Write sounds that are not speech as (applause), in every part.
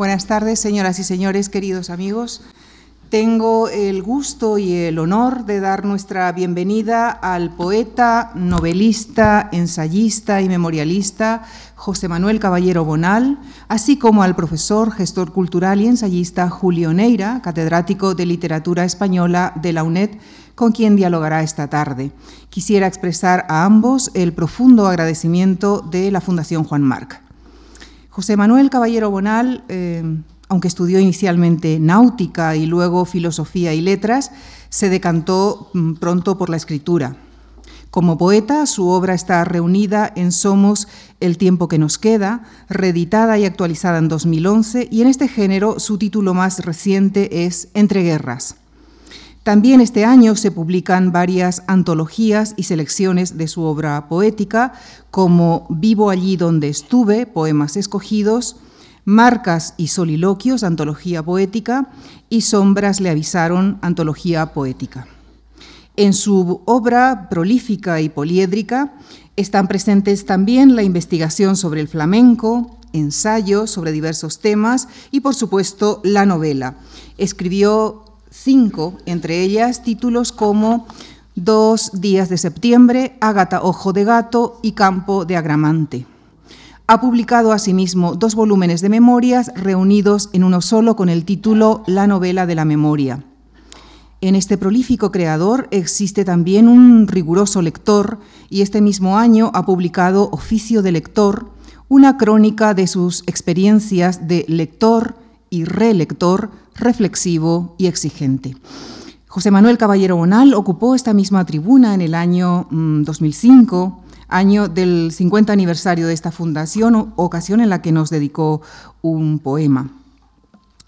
Buenas tardes, señoras y señores, queridos amigos. Tengo el gusto y el honor de dar nuestra bienvenida al poeta, novelista, ensayista y memorialista José Manuel Caballero Bonal, así como al profesor, gestor cultural y ensayista Julio Neira, catedrático de Literatura Española de la UNED, con quien dialogará esta tarde. Quisiera expresar a ambos el profundo agradecimiento de la Fundación Juan Marc. José Manuel Caballero Bonal eh, aunque estudió inicialmente náutica y luego filosofía y letras, se decantó mm, pronto por la escritura. Como poeta, su obra está reunida en Somos el tiempo que nos queda, reeditada y actualizada en 2011, y en este género su título más reciente es Entre guerras. También este año se publican varias antologías y selecciones de su obra poética, como Vivo allí donde estuve, poemas escogidos, Marcas y Soliloquios, antología poética, y Sombras le avisaron, antología poética. En su obra prolífica y poliédrica están presentes también la investigación sobre el flamenco, ensayos sobre diversos temas y, por supuesto, la novela. Escribió cinco, entre ellas títulos como Dos días de septiembre, Ágata Ojo de Gato y Campo de Agramante. Ha publicado asimismo dos volúmenes de memorias reunidos en uno solo con el título La novela de la memoria. En este prolífico creador existe también un riguroso lector y este mismo año ha publicado Oficio de Lector, una crónica de sus experiencias de lector y relector, reflexivo y exigente. José Manuel Caballero Bonal ocupó esta misma tribuna en el año 2005 mm, año del 50 aniversario de esta fundación, ocasión en la que nos dedicó un poema.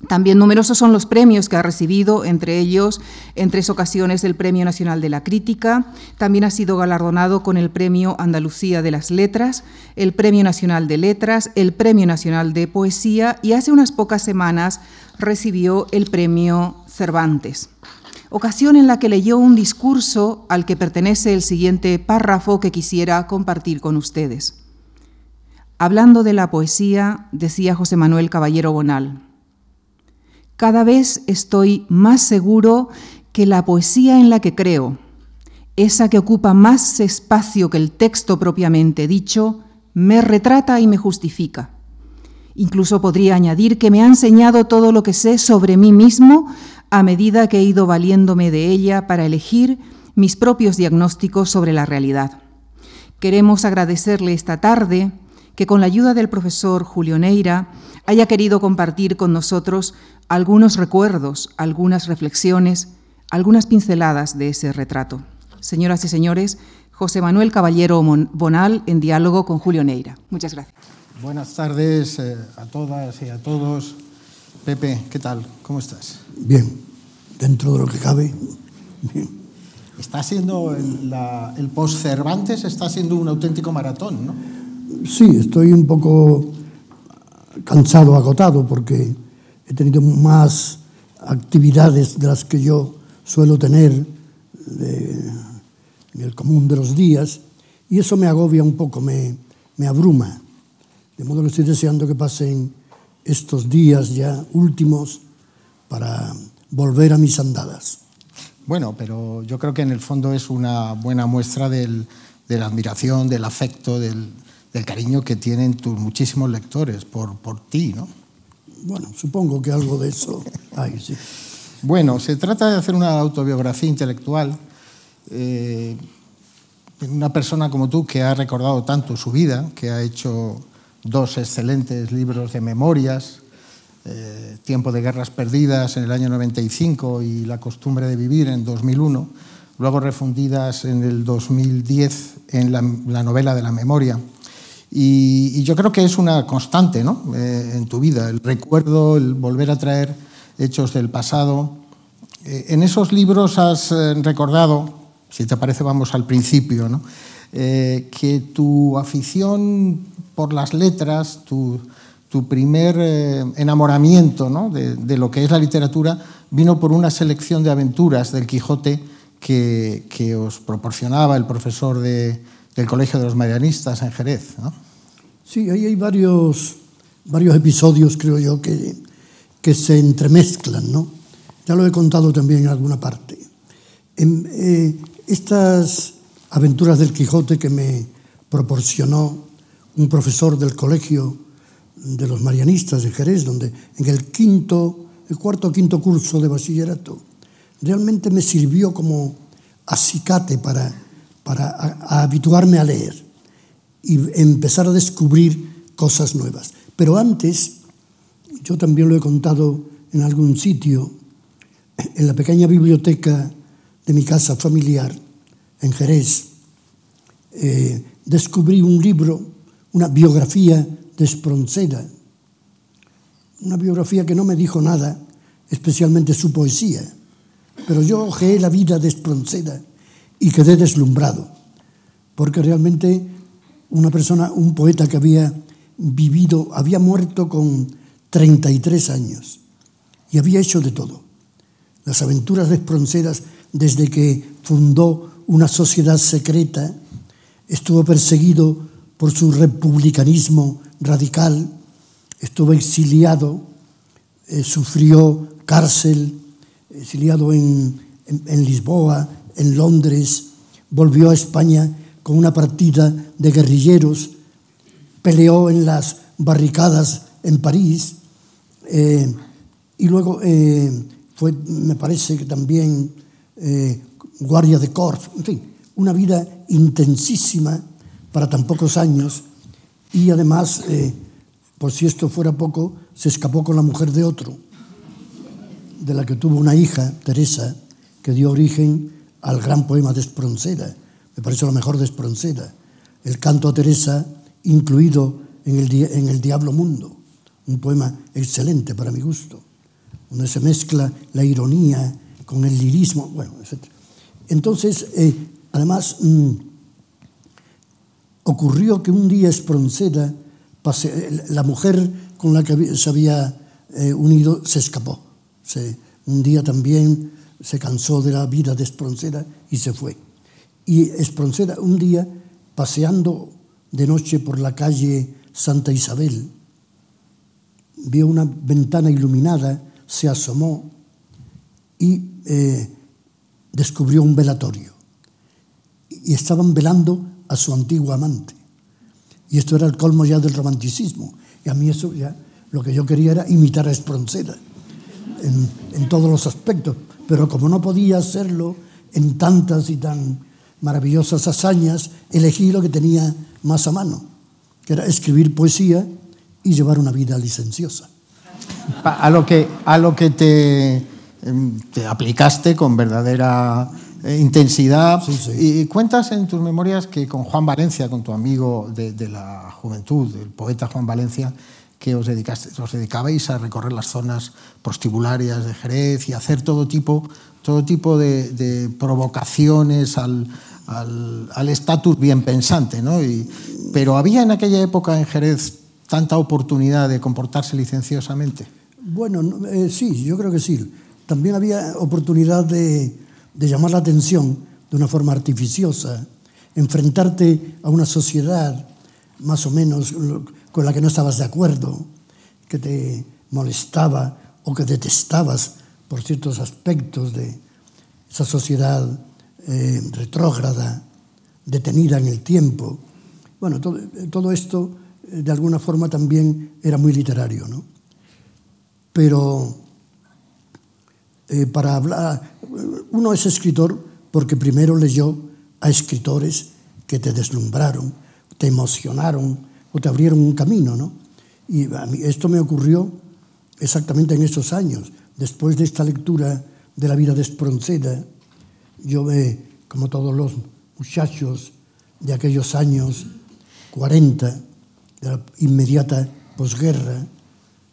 También numerosos son los premios que ha recibido, entre ellos, en tres ocasiones, el Premio Nacional de la Crítica. También ha sido galardonado con el Premio Andalucía de las Letras, el Premio Nacional de Letras, el Premio Nacional de Poesía y hace unas pocas semanas recibió el Premio Cervantes ocasión en la que leyó un discurso al que pertenece el siguiente párrafo que quisiera compartir con ustedes. Hablando de la poesía, decía José Manuel Caballero Bonal, cada vez estoy más seguro que la poesía en la que creo, esa que ocupa más espacio que el texto propiamente dicho, me retrata y me justifica. Incluso podría añadir que me ha enseñado todo lo que sé sobre mí mismo a medida que he ido valiéndome de ella para elegir mis propios diagnósticos sobre la realidad. Queremos agradecerle esta tarde que con la ayuda del profesor Julio Neira haya querido compartir con nosotros algunos recuerdos, algunas reflexiones, algunas pinceladas de ese retrato. Señoras y señores, José Manuel Caballero Bonal en diálogo con Julio Neira. Muchas gracias. Buenas tardes eh, a todas y a todos. Pepe, ¿qué tal? ¿Cómo estás? Bien, dentro de lo que cabe. Está siendo el, post-Cervantes, está siendo un auténtico maratón, ¿no? Sí, estoy un poco cansado, agotado, porque he tenido más actividades de las que yo suelo tener de, en el común de los días, y eso me agobia un poco, me, me abruma. De modo que estoy deseando que pasen estos días ya últimos para volver a mis andadas. Bueno, pero yo creo que en el fondo es una buena muestra del, de la admiración, del afecto, del, del, cariño que tienen tus muchísimos lectores por, por ti, ¿no? Bueno, supongo que algo de eso hay, sí. Bueno, se trata de hacer una autobiografía intelectual. Eh, una persona como tú que ha recordado tanto su vida, que ha hecho dos excelentes libros de memorias, eh, Tiempo de Guerras Perdidas en el año 95 y La Costumbre de Vivir en 2001, luego refundidas en el 2010 en la, novela de la memoria. Y, yo creo que es una constante ¿no? Eh, en tu vida, el recuerdo, el volver a traer hechos del pasado. Eh, en esos libros has recordado, si te parece vamos al principio, ¿no? que tu afición por las letras, tu, tu primer eh, enamoramiento ¿no? de, de, lo que es la literatura vino por una selección de aventuras del Quijote que, que os proporcionaba el profesor de, del Colegio de los Marianistas en Jerez. ¿no? Sí, ahí hay varios varios episodios, creo yo, que, que se entremezclan, ¿no? Ya lo he contado también en alguna parte. En, eh, estas aventuras del Quijote que me proporcionó un profesor del colegio de los marianistas de Jerez, donde en el quinto, el cuarto o quinto curso de bachillerato, realmente me sirvió como acicate para, para a, a habituarme a leer y empezar a descubrir cosas nuevas. Pero antes, yo también lo he contado en algún sitio, en la pequeña biblioteca de mi casa familiar, en Jerez, eh, descubrí un libro, una biografía de Espronceda, una biografía que no me dijo nada, especialmente su poesía, pero yo ojeé la vida de Espronceda y quedé deslumbrado, porque realmente una persona, un poeta que había vivido, había muerto con 33 años y había hecho de todo. Las aventuras de desde que fundó una sociedad secreta, estuvo perseguido por su republicanismo radical, estuvo exiliado, eh, sufrió cárcel, exiliado en, en, en Lisboa, en Londres, volvió a España con una partida de guerrilleros, peleó en las barricadas en París eh, y luego eh, fue, me parece que también eh, guardia de corps, en fin, una vida intensísima para tan pocos años. Y además, por si esto fuera poco, se escapó con la mujer de otro, de la que tuvo una hija, Teresa, que dio origen al gran poema de Espronceda, me parece lo mejor de Espronceda, el canto a Teresa incluido en el, en el Diablo Mundo, un poema excelente para mi gusto, donde se mezcla la ironía con el lirismo, bueno, etc. Entonces, eh, además, mmm, ocurrió que un día Espronceda, pase, la mujer con la que se había eh, unido, se escapó. Se, un día también se cansó de la vida de Espronceda y se fue. Y Espronceda, un día, paseando de noche por la calle Santa Isabel, vio una ventana iluminada, se asomó y eh, descubrió un velatorio. Y estaban velando a su antiguo amante. Y esto era el colmo ya del romanticismo. Y a mí eso ya, lo que yo quería era imitar a Espronceda en, en todos los aspectos. Pero como no podía hacerlo en tantas y tan maravillosas hazañas, elegí lo que tenía más a mano, que era escribir poesía y llevar una vida licenciosa. A lo que, a lo que te, em, te aplicaste con verdadera eh, intensidad. Sí, sí. Y cuentas en tus memorias que con Juan Valencia, con tu amigo de, de la juventud, el poeta Juan Valencia, que os, os dedicabais a recorrer las zonas prostibularias de Jerez y hacer todo tipo, todo tipo de, de provocaciones al, al estatus bien pensante. ¿no? Y, pero había en aquella época en Jerez tanta oportunidad de comportarse licenciosamente. Bueno, eh, sí, yo creo que sí. También había oportunidad de, de llamar la atención de una forma artificiosa, enfrentarte a una sociedad más o menos con la que no estabas de acuerdo, que te molestaba o que detestabas por ciertos aspectos de esa sociedad eh, retrógrada, detenida en el tiempo. Bueno, todo, esto eh, de alguna forma también era muy literario, ¿no? Pero eh, para hablar, uno es escritor porque primero leyó a escritores que te deslumbraron, te emocionaron o te abrieron un camino, ¿no? Y a mí, esto me ocurrió exactamente en esos años. Después de esta lectura de la vida de Espronceda, yo me, como todos los muchachos de aquellos años 40, de la inmediata posguerra,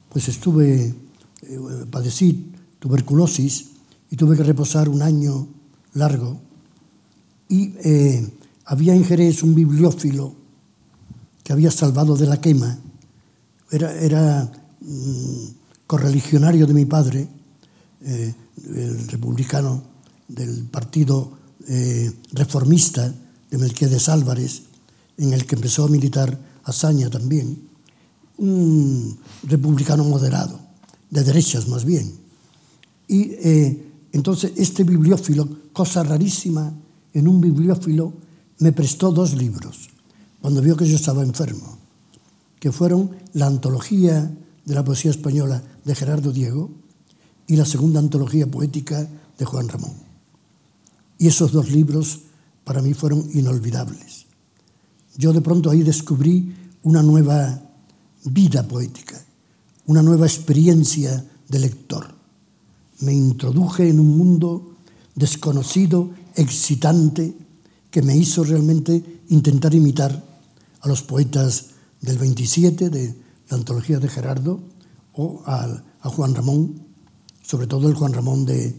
pues estuve, eh, padecí tuberculosis y tuve que reposar un año largo. Y eh, había en Jerez un bibliófilo que había salvado de la quema, era, era mm, correligionario de mi padre, eh, el republicano del partido eh, reformista de Melquiades Álvarez, en el que empezó a militar Azaña también, un republicano moderado, de derechas más bien. Y eh, entonces este bibliófilo, cosa rarísima en un bibliófilo, me prestó dos libros. Cuando vio que yo estaba enfermo, que fueron la antología de la poesía española de Gerardo Diego y la segunda antología poética de Juan Ramón. Y esos dos libros para mí fueron inolvidables. Yo de pronto ahí descubrí una nueva vida poética, una nueva experiencia de lector. Me introduje en un mundo desconocido, excitante, que me hizo realmente intentar imitar a los poetas del 27 de la antología de Gerardo o a, a Juan Ramón, sobre todo el Juan Ramón de,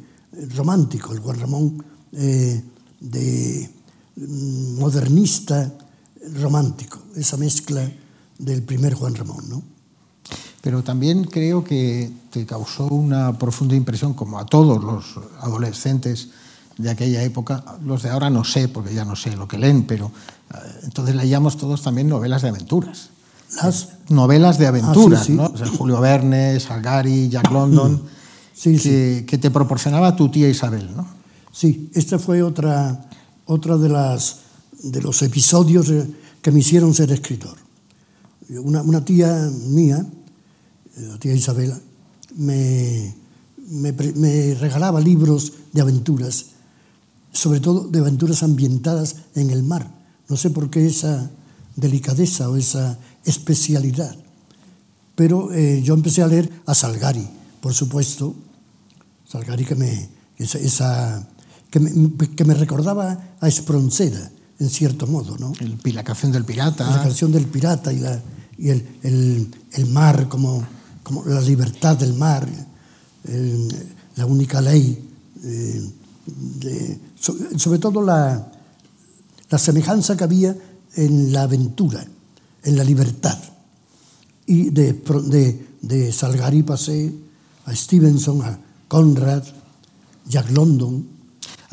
romántico, el Juan Ramón eh, de mm, modernista romántico, esa mezcla del primer Juan Ramón, ¿no? Pero también creo que te causó una profunda impresión, como a todos los adolescentes de aquella época, los de ahora no sé, porque ya no sé lo que leen, pero entonces leíamos todos también novelas de aventuras. Las novelas de aventuras, ah, sí, sí. ¿no? O sea, Julio Verne, Salgari, Jack London, mm. sí, que, que, te proporcionaba tu tía Isabel, ¿no? Sí, esta fue otra, otra de, las, de los episodios eh, que me hicieron ser escritor. Una, una tía mía, eh, la tía Isabela, me, me, me, regalaba libros de aventuras, sobre todo de aventuras ambientadas en el mar. No sé por qué esa delicadeza o esa especialidad. Pero eh, yo empecé a leer a Salgari, por supuesto. Salgari que me, esa, esa que, me, que me recordaba a Espronceda, en cierto modo. ¿no? El, la canción del pirata. La canción del pirata y la, y el, el, el mar como, como, la libertad del mar, el, la única ley, eh, de, sobre todo la, la semejanza que había en la aventura, en la libertad. Y de, de, de Salgari pasé a Stevenson, a Conrad, Jack London,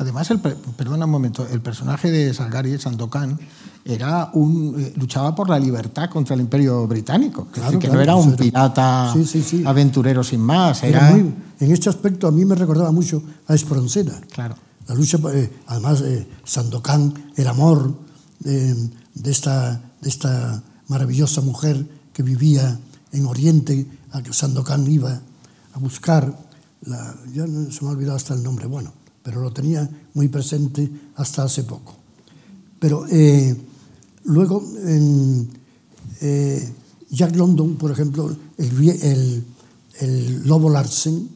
Además, el, perdona un momento, el personaje de Salgari, Sandokan, era un, eh, luchaba por la libertad contra el imperio británico. Claro, decir, que claro, no era un pirata sí, sí, sí. aventurero sin más. Era... Era muy, en este aspecto a mí me recordaba mucho a Espronceda. Claro. La lucha, eh, además, eh, Sandokan, el amor de, de, esta, de esta maravillosa mujer que vivía en Oriente, a que Sandokan iba a buscar. Ya se me ha olvidado hasta el nombre. Bueno, pero lo tenía muy presente hasta hace poco. Pero eh, luego, eh, Jack London, por ejemplo, el, el, el Lobo Larsen,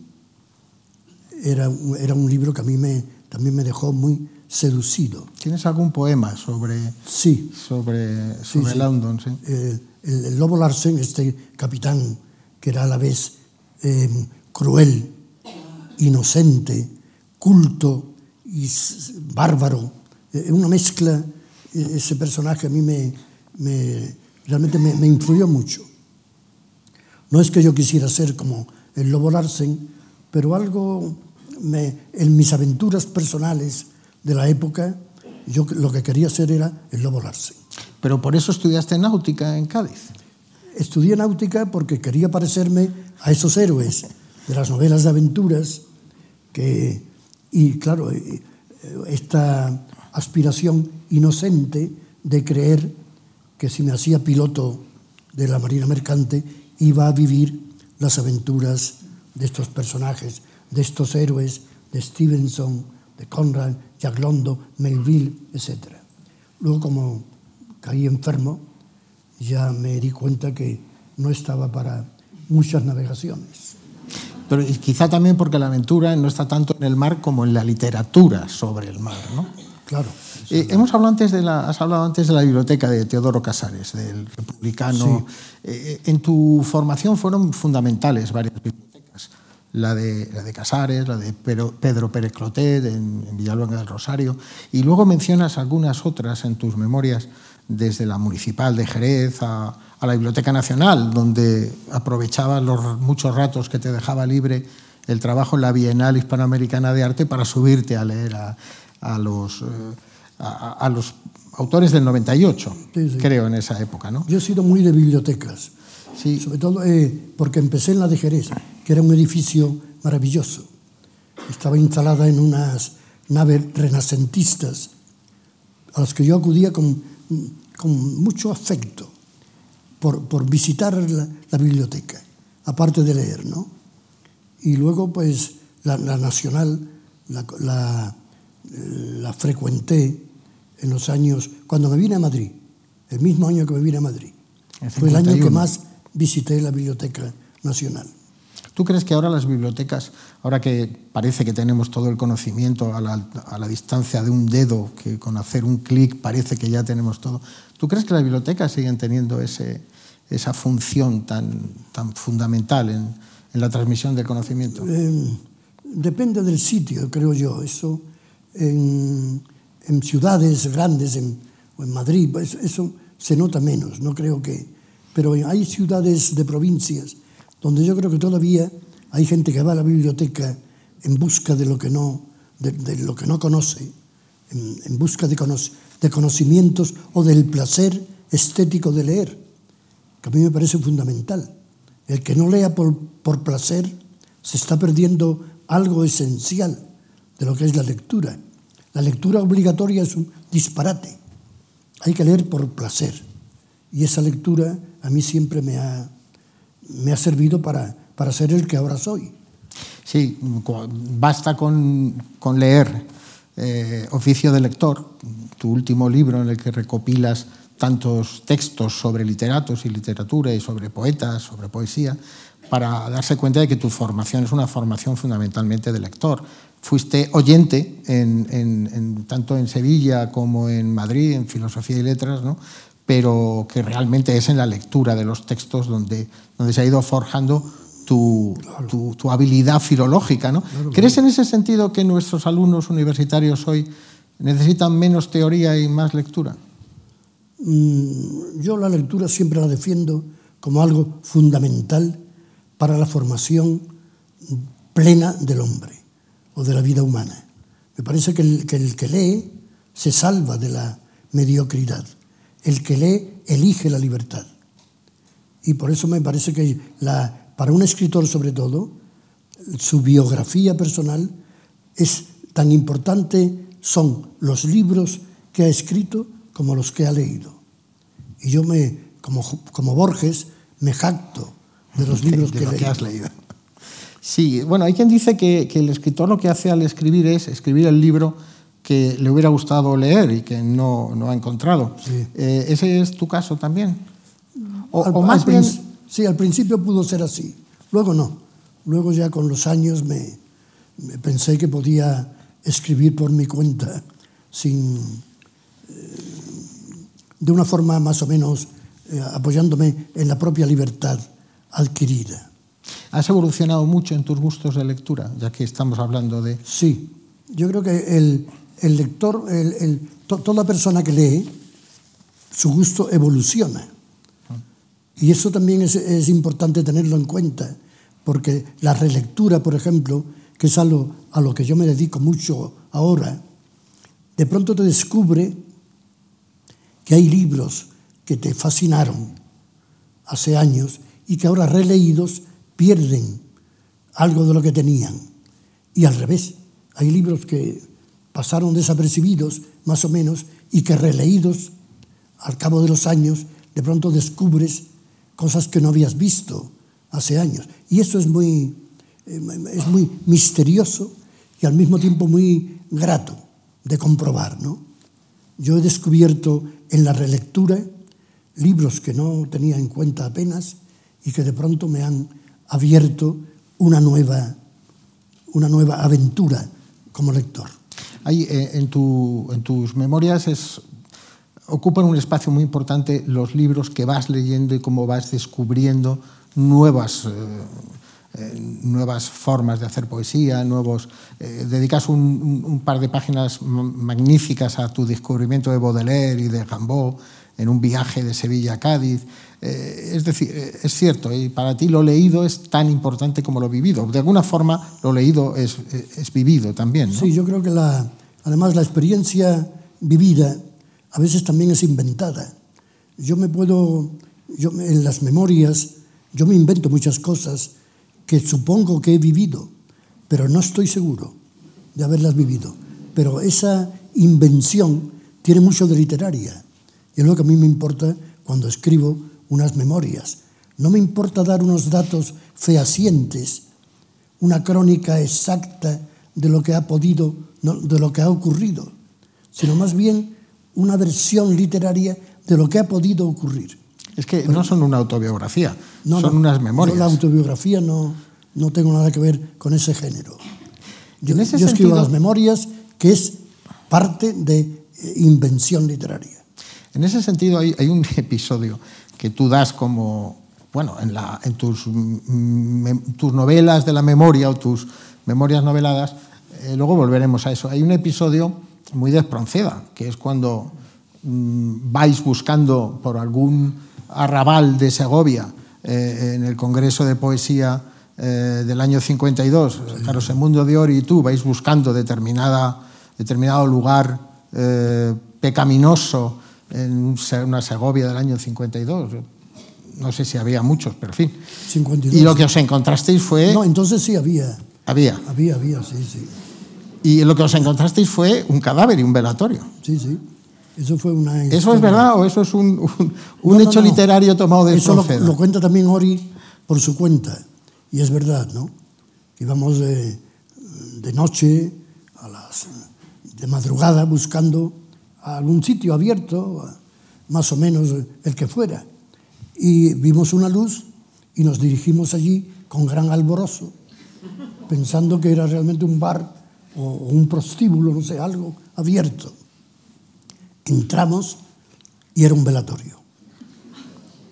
era, era, un libro que a mí me, también me dejó muy seducido. ¿Tienes algún poema sobre, sí. sobre, sobre sí, sí. London? ¿sí? Eh, el, el, Lobo Larsen, este capitán que era a la vez eh, cruel, inocente, culto y bárbaro, eh, una mezcla, ese personaje a mí me, me realmente me, me, influyó mucho. No es que yo quisiera ser como el Lobo Larsen, pero algo me, en mis aventuras personales de la época, yo lo que quería ser era el Lobo Larsen. Pero por eso estudiaste náutica en Cádiz. Estudié náutica porque quería parecerme a esos héroes de las novelas de aventuras que y claro, eh, esta aspiración inocente de creer que si me hacía piloto de la Marina Mercante iba a vivir las aventuras de estos personajes, de estos héroes, de Stevenson, de Conrad, Jack London, Melville, etc. Luego, como caí enfermo, ya me di cuenta que no estaba para muchas navegaciones pero quizá también porque la aventura no está tanto en el mar como en la literatura sobre el mar, ¿no? Claro. Eh, hemos hablado antes de la, has hablado antes de la biblioteca de Teodoro Casares, del republicano. Sí. Eh, en tu formación fueron fundamentales varias bibliotecas. La de, la de Casares, la de Pedro, Pedro Pérez Clotet en, en Villalonga del Rosario. Y luego mencionas algunas otras en tus memorias, desde la municipal de Jerez a, a la Biblioteca Nacional, donde aprovechaba los muchos ratos que te dejaba libre el trabajo en la Bienal Hispanoamericana de Arte para subirte a leer a, a los, eh, a, a, los autores del 98, sí, sí. creo, en esa época. ¿no? Yo he sido muy de bibliotecas. Sí. Sobre todo eh, porque empecé en la de Jerez, que era un edificio maravilloso. Estaba instalada en unas naves renacentistas a las que yo acudía con, con mucho afecto por, por visitar la, la, biblioteca, aparte de leer, ¿no? Y luego, pues, la, la Nacional la, la, la frecuenté en los años, cuando me vine a Madrid, el mismo año que me vine a Madrid. Fue el año que más visité la Biblioteca Nacional. ¿Tú crees que ahora las bibliotecas, ahora que parece que tenemos todo el conocimiento a la, a la distancia de un dedo, que con hacer un clic parece que ya tenemos todo, ¿tú crees que las bibliotecas siguen teniendo ese, esa función tan, tan fundamental en, en, la transmisión del conocimiento? Eh, depende del sitio, creo yo. Eso en, en ciudades grandes, en, o en Madrid, pues eso se nota menos, no creo que... Pero hay ciudades de provincias donde yo creo que todavía hay gente que va a la biblioteca en busca de lo que no, de, lo que no conoce, en, busca de conocimientos o del placer estético de leer, que a mí me parece fundamental. El que no lea por, por placer se está perdiendo algo esencial de lo que es la lectura. La lectura obligatoria es un disparate. Hay que leer por placer. Y esa lectura a mí siempre me ha, me ha servido para, para ser el que ahora soy. Sí, basta con, con leer eh, Oficio de Lector, tu último libro en el que recopilas tantos textos sobre literatos y literatura y sobre poetas, sobre poesía, para darse cuenta de que tu formación es una formación fundamentalmente de lector. Fuiste oyente en, en, tanto en Sevilla como en Madrid, en Filosofía y Letras, ¿no? Pero que realmente es en la lectura de los textos donde, donde se ha ido forjando tu, claro. tu, tu habilidad filológica. ¿no? Claro, ¿Crees en ese sentido que nuestros alumnos universitarios hoy necesitan menos teoría y más lectura? Mm, yo la lectura siempre la defiendo como algo fundamental para la formación plena del hombre o de la vida humana. Me parece que el que, el que lee se salva de la mediocridad. El que lee elige la libertad. Y por eso me parece que la, para un escritor sobre todo, su biografía personal es tan importante, son los libros que ha escrito como los que ha leído. Y yo me, como, como Borges, me jacto de los (laughs) libros de, de que, lo que has leído. Sí, bueno, hay quien dice que, que el escritor lo que hace al escribir es escribir el libro que le hubiera gustado leer y que no, no ha encontrado. Sí. Eh, ¿Ese es tu caso también? O, al, o más al bien... Sí, al principio pudo ser así, luego no. Luego ya con los años me, me pensé que podía escribir por mi cuenta, sin, eh, de una forma más o menos eh, apoyándome en la propia libertad adquirida. ¿Has evolucionado mucho en tus gustos de lectura, ya que estamos hablando de...? Sí, yo creo que el, el lector, el, el, to, toda persona que lee, su gusto evoluciona. Y eso también es, importante tenerlo en cuenta, porque la relectura, por ejemplo, que es a lo, a lo que yo me dedico mucho ahora, de pronto te descubre que hay libros que te fascinaron hace años y que ahora releídos pierden algo de lo que tenían. Y al revés, hay libros que pasaron desapercibidos, más o menos, y que releídos al cabo de los años, de pronto descubres cosas que no habías visto hace años. Y eso es muy, eh, es muy misterioso y al mismo tiempo muy grato de comprobar. ¿no? Yo he descubierto en la relectura libros que no tenía en cuenta apenas y que de pronto me han abierto una nueva, una nueva aventura como lector. Ahí, eh, en, tu, en tus memorias es ocupan un espacio muy importante los libros que vas leyendo y cómo vas descubriendo nuevas, eh, eh, nuevas formas de hacer poesía, nuevos... Eh, dedicas un, un, par de páginas magníficas a tu descubrimiento de Baudelaire y de Rimbaud en un viaje de Sevilla a Cádiz. Eh, es decir, eh, es cierto, y para ti lo leído es tan importante como lo vivido. De alguna forma, lo leído es, es vivido también. Sí, yo creo que además la experiencia vivida a veces también es inventada. Yo me puedo, en las memorias Yo me invento muchas cosas que supongo que he vivido, pero no estoy seguro de haberlas vivido. Pero esa invención tiene mucho de literaria. Y es lo que a mí me importa cuando escribo unas memorias. No me importa dar unos datos fehacientes, una crónica exacta de lo que ha podido, de lo que ha ocurrido, sino más bien una versión literaria de lo que ha podido ocurrir. Es que no son una autobiografía, son unas memorias. la autobiografía no, no tengo nada que ver con ese género. Yo, escribo las memorias, que es parte de eh, invención literaria. En ese sentido hay, hay un (laughs) episodio que tú das como, bueno, en, la, en tus, tus, novelas de la memoria o tus memorias noveladas, eh, luego volveremos a eso. Hay un episodio muy de Espronceda, que es cuando mm, vais buscando por algún arrabal de Segovia eh, en el Congreso de Poesía eh, del año 52, sí. Carlos Emundo de Ori y tú vais buscando determinada, determinado lugar pecaminoso en una Segovia del año 52. No sé si había muchos, pero en fin. 52. Y lo que os encontrasteis fue... No, entonces sí había. Había. Había, había, sí, sí. Y lo que os encontrasteis fue un cadáver y un velatorio. Sí, sí. Eso fue una. ¿Eso es verdad o eso es un, un, un no, hecho no, no. literario tomado de Eso lo, lo, cuenta también Ori por su cuenta. Y es verdad, ¿no? Íbamos de, de noche, a las, de madrugada, buscando a algún sitio abierto, más o menos el que fuera. Y vimos una luz y nos dirigimos allí con gran alborozo, pensando que era realmente un bar o un prostíbulo, no sé, algo abierto. Entramos y era un velatorio.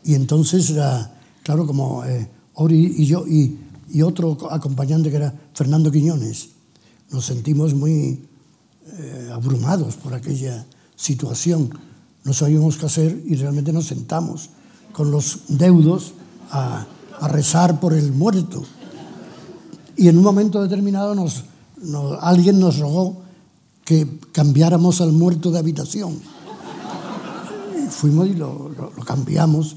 Y entonces, era, claro, como eh, Ori y yo y, y, otro acompañante que era Fernando Quiñones, nos sentimos muy eh, abrumados por aquella situación. No sabíamos qué hacer y realmente nos sentamos con los deudos a, a rezar por el muerto. Y en un momento determinado nos, nos, alguien nos rogó que cambiáramos al muerto de habitación. Y fuimos y lo, lo, lo, cambiamos.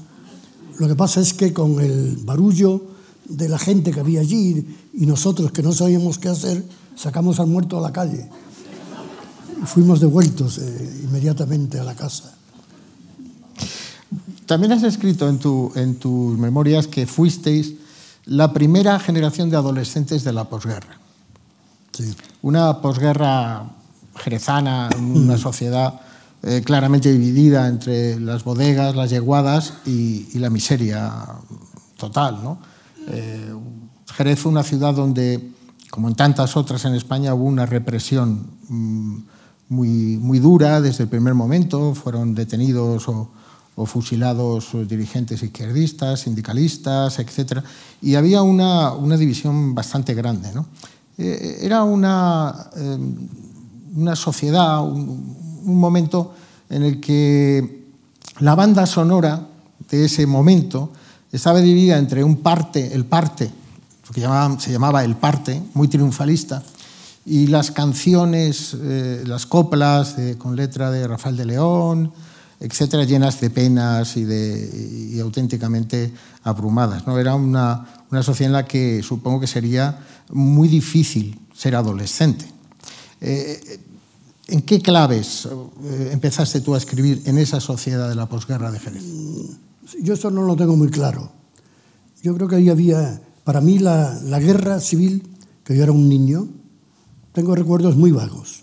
Lo que pasa es que con el barullo de la gente que había allí y nosotros que no sabíamos qué hacer, sacamos al muerto a la calle. Fuimos devueltos eh, inmediatamente a la casa. También has escrito en, tu, en tus memorias que fuisteis la primera generación de adolescentes de la posguerra. Sí. Una posguerra jerezana, (laughs) una sociedad eh, claramente dividida entre las bodegas, las yeguadas y, y la miseria total. ¿no? Eh, Jerez fue una ciudad donde, como en tantas otras en España, hubo una represión mmm, muy, muy dura desde el primer momento. Fueron detenidos o, fusilados dirigentes izquierdistas, sindicalistas, etc. Y había una, una división bastante grande. ¿no? Eh, era una, eh, una sociedad, un, momento en el que la banda sonora de ese momento estaba dividida entre un parte, el parte, que se llamaba el parte, muy triunfalista, y las canciones, eh, las coplas de, con letra de Rafael de León, etcétera, llenas de penas y, de, y auténticamente abrumadas. ¿no? Era una, una sociedad en la que supongo que sería muy difícil ser adolescente. Eh, ¿En qué claves eh, empezaste tú a escribir en esa sociedad de la posguerra de Jerez? Yo eso no lo tengo muy claro. Yo creo que ahí había, para mí, la, la guerra civil, que yo era un niño, Tengo recuerdos muy vagos,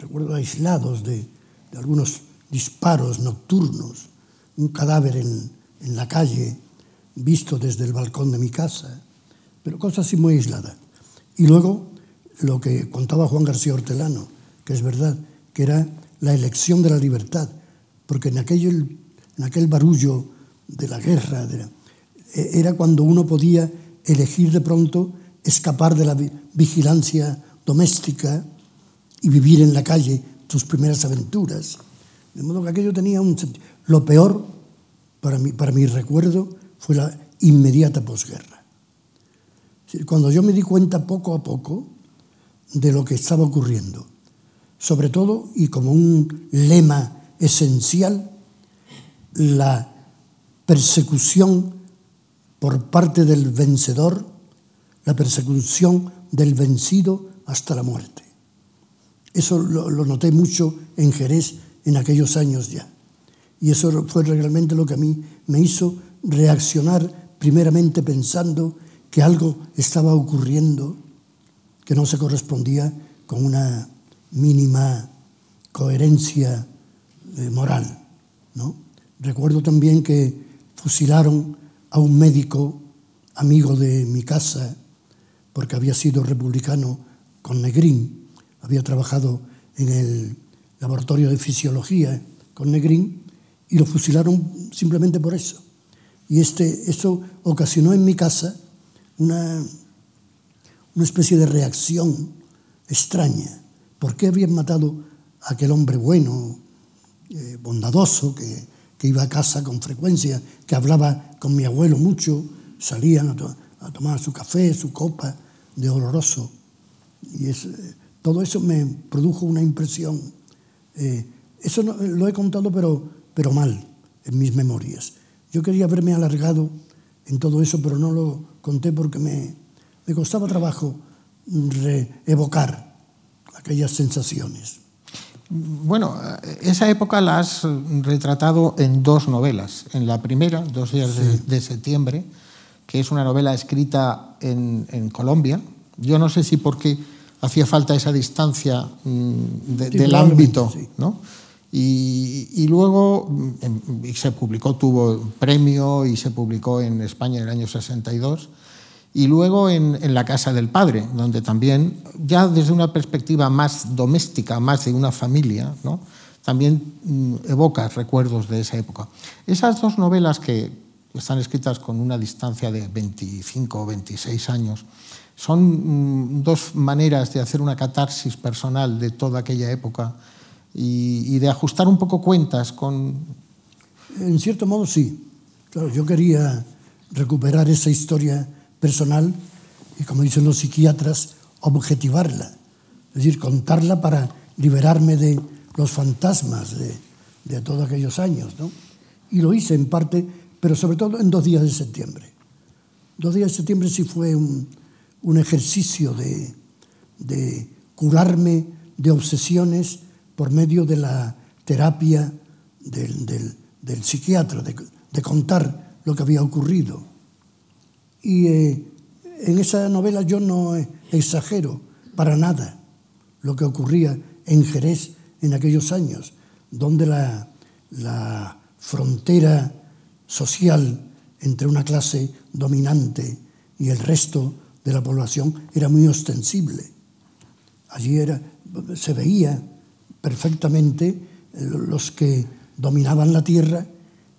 recuerdos aislados de, de algunos disparos nocturnos, un cadáver en, en la calle visto desde el balcón de mi casa, pero cosas así muy aisladas. Y luego lo que contaba Juan García Hortelano, que es verdad, que era la elección de la libertad, porque en aquel, en aquel barullo de la guerra de, era cuando uno podía elegir de pronto escapar de la vigilancia doméstica y vivir en la calle tus primeras aventuras. De modo que aquello tenía un sentido. Lo peor, para mi, para mi recuerdo, fue la inmediata posguerra. Cuando yo me di cuenta poco a poco de lo que estaba ocurriendo, sobre todo y como un lema esencial, la persecución por parte del vencedor, la persecución del vencido hasta la muerte. Eso lo, noté mucho en Jerez en aquellos años ya. Y eso fue realmente lo que a mí me hizo reaccionar primeramente pensando que algo estaba ocurriendo que no se correspondía con una mínima coherencia eh, moral. ¿no? Recuerdo también que fusilaron a un médico amigo de mi casa, porque había sido republicano con Negrín, había trabajado en el laboratorio de fisiología con Negrín, y lo fusilaron simplemente por eso. Y este, eso ocasionó en mi casa una, una especie de reacción extraña. ¿Por qué habían matado a aquel hombre bueno, eh, bondadoso, que, que, iba a casa con frecuencia, que hablaba con mi abuelo mucho, salían a, a tomar su café, su copa de oloroso? Y es, eh, todo eso me produjo una impresión. Eh, eso no, lo he contado, pero, pero mal en mis memorias. Yo quería haberme alargado en todo eso, pero no lo conté porque me, me costaba trabajo evocar aquellas sensaciones. Bueno, esa época la has retratado en dos novelas. En la primera, Dos días sí. de, de, septiembre, que es una novela escrita en, en, Colombia. Yo no sé si porque hacía falta esa distancia mm, de, del ámbito, sí. ¿no? Y, y, luego y se publicó, tuvo premio y se publicó en España en el año 62 y luego en, en, la casa del padre, donde también, ya desde una perspectiva más doméstica, más de una familia, ¿no? también mm, evoca recuerdos de esa época. Esas dos novelas que están escritas con una distancia de 25 o 26 años, son mm, dos maneras de hacer una catarsis personal de toda aquella época y, y de ajustar un poco cuentas con... En cierto modo sí. Claro, yo quería recuperar esa historia personal y, como dicen los psiquiatras, objetivarla, es decir, contarla para liberarme de los fantasmas de, de todos aquellos años. ¿no? Y lo hice en parte, pero sobre todo en dos días de septiembre. Dos días de septiembre sí fue un, un ejercicio de, de curarme de obsesiones por medio de la terapia del, del, del psiquiatra, de, de contar lo que había ocurrido. Y eh, en esa novela yo no exagero para nada lo que ocurría en Jerez en aquellos años, donde la, la frontera social entre una clase dominante y el resto de la población era muy ostensible. Allí era, se veía perfectamente los que dominaban la tierra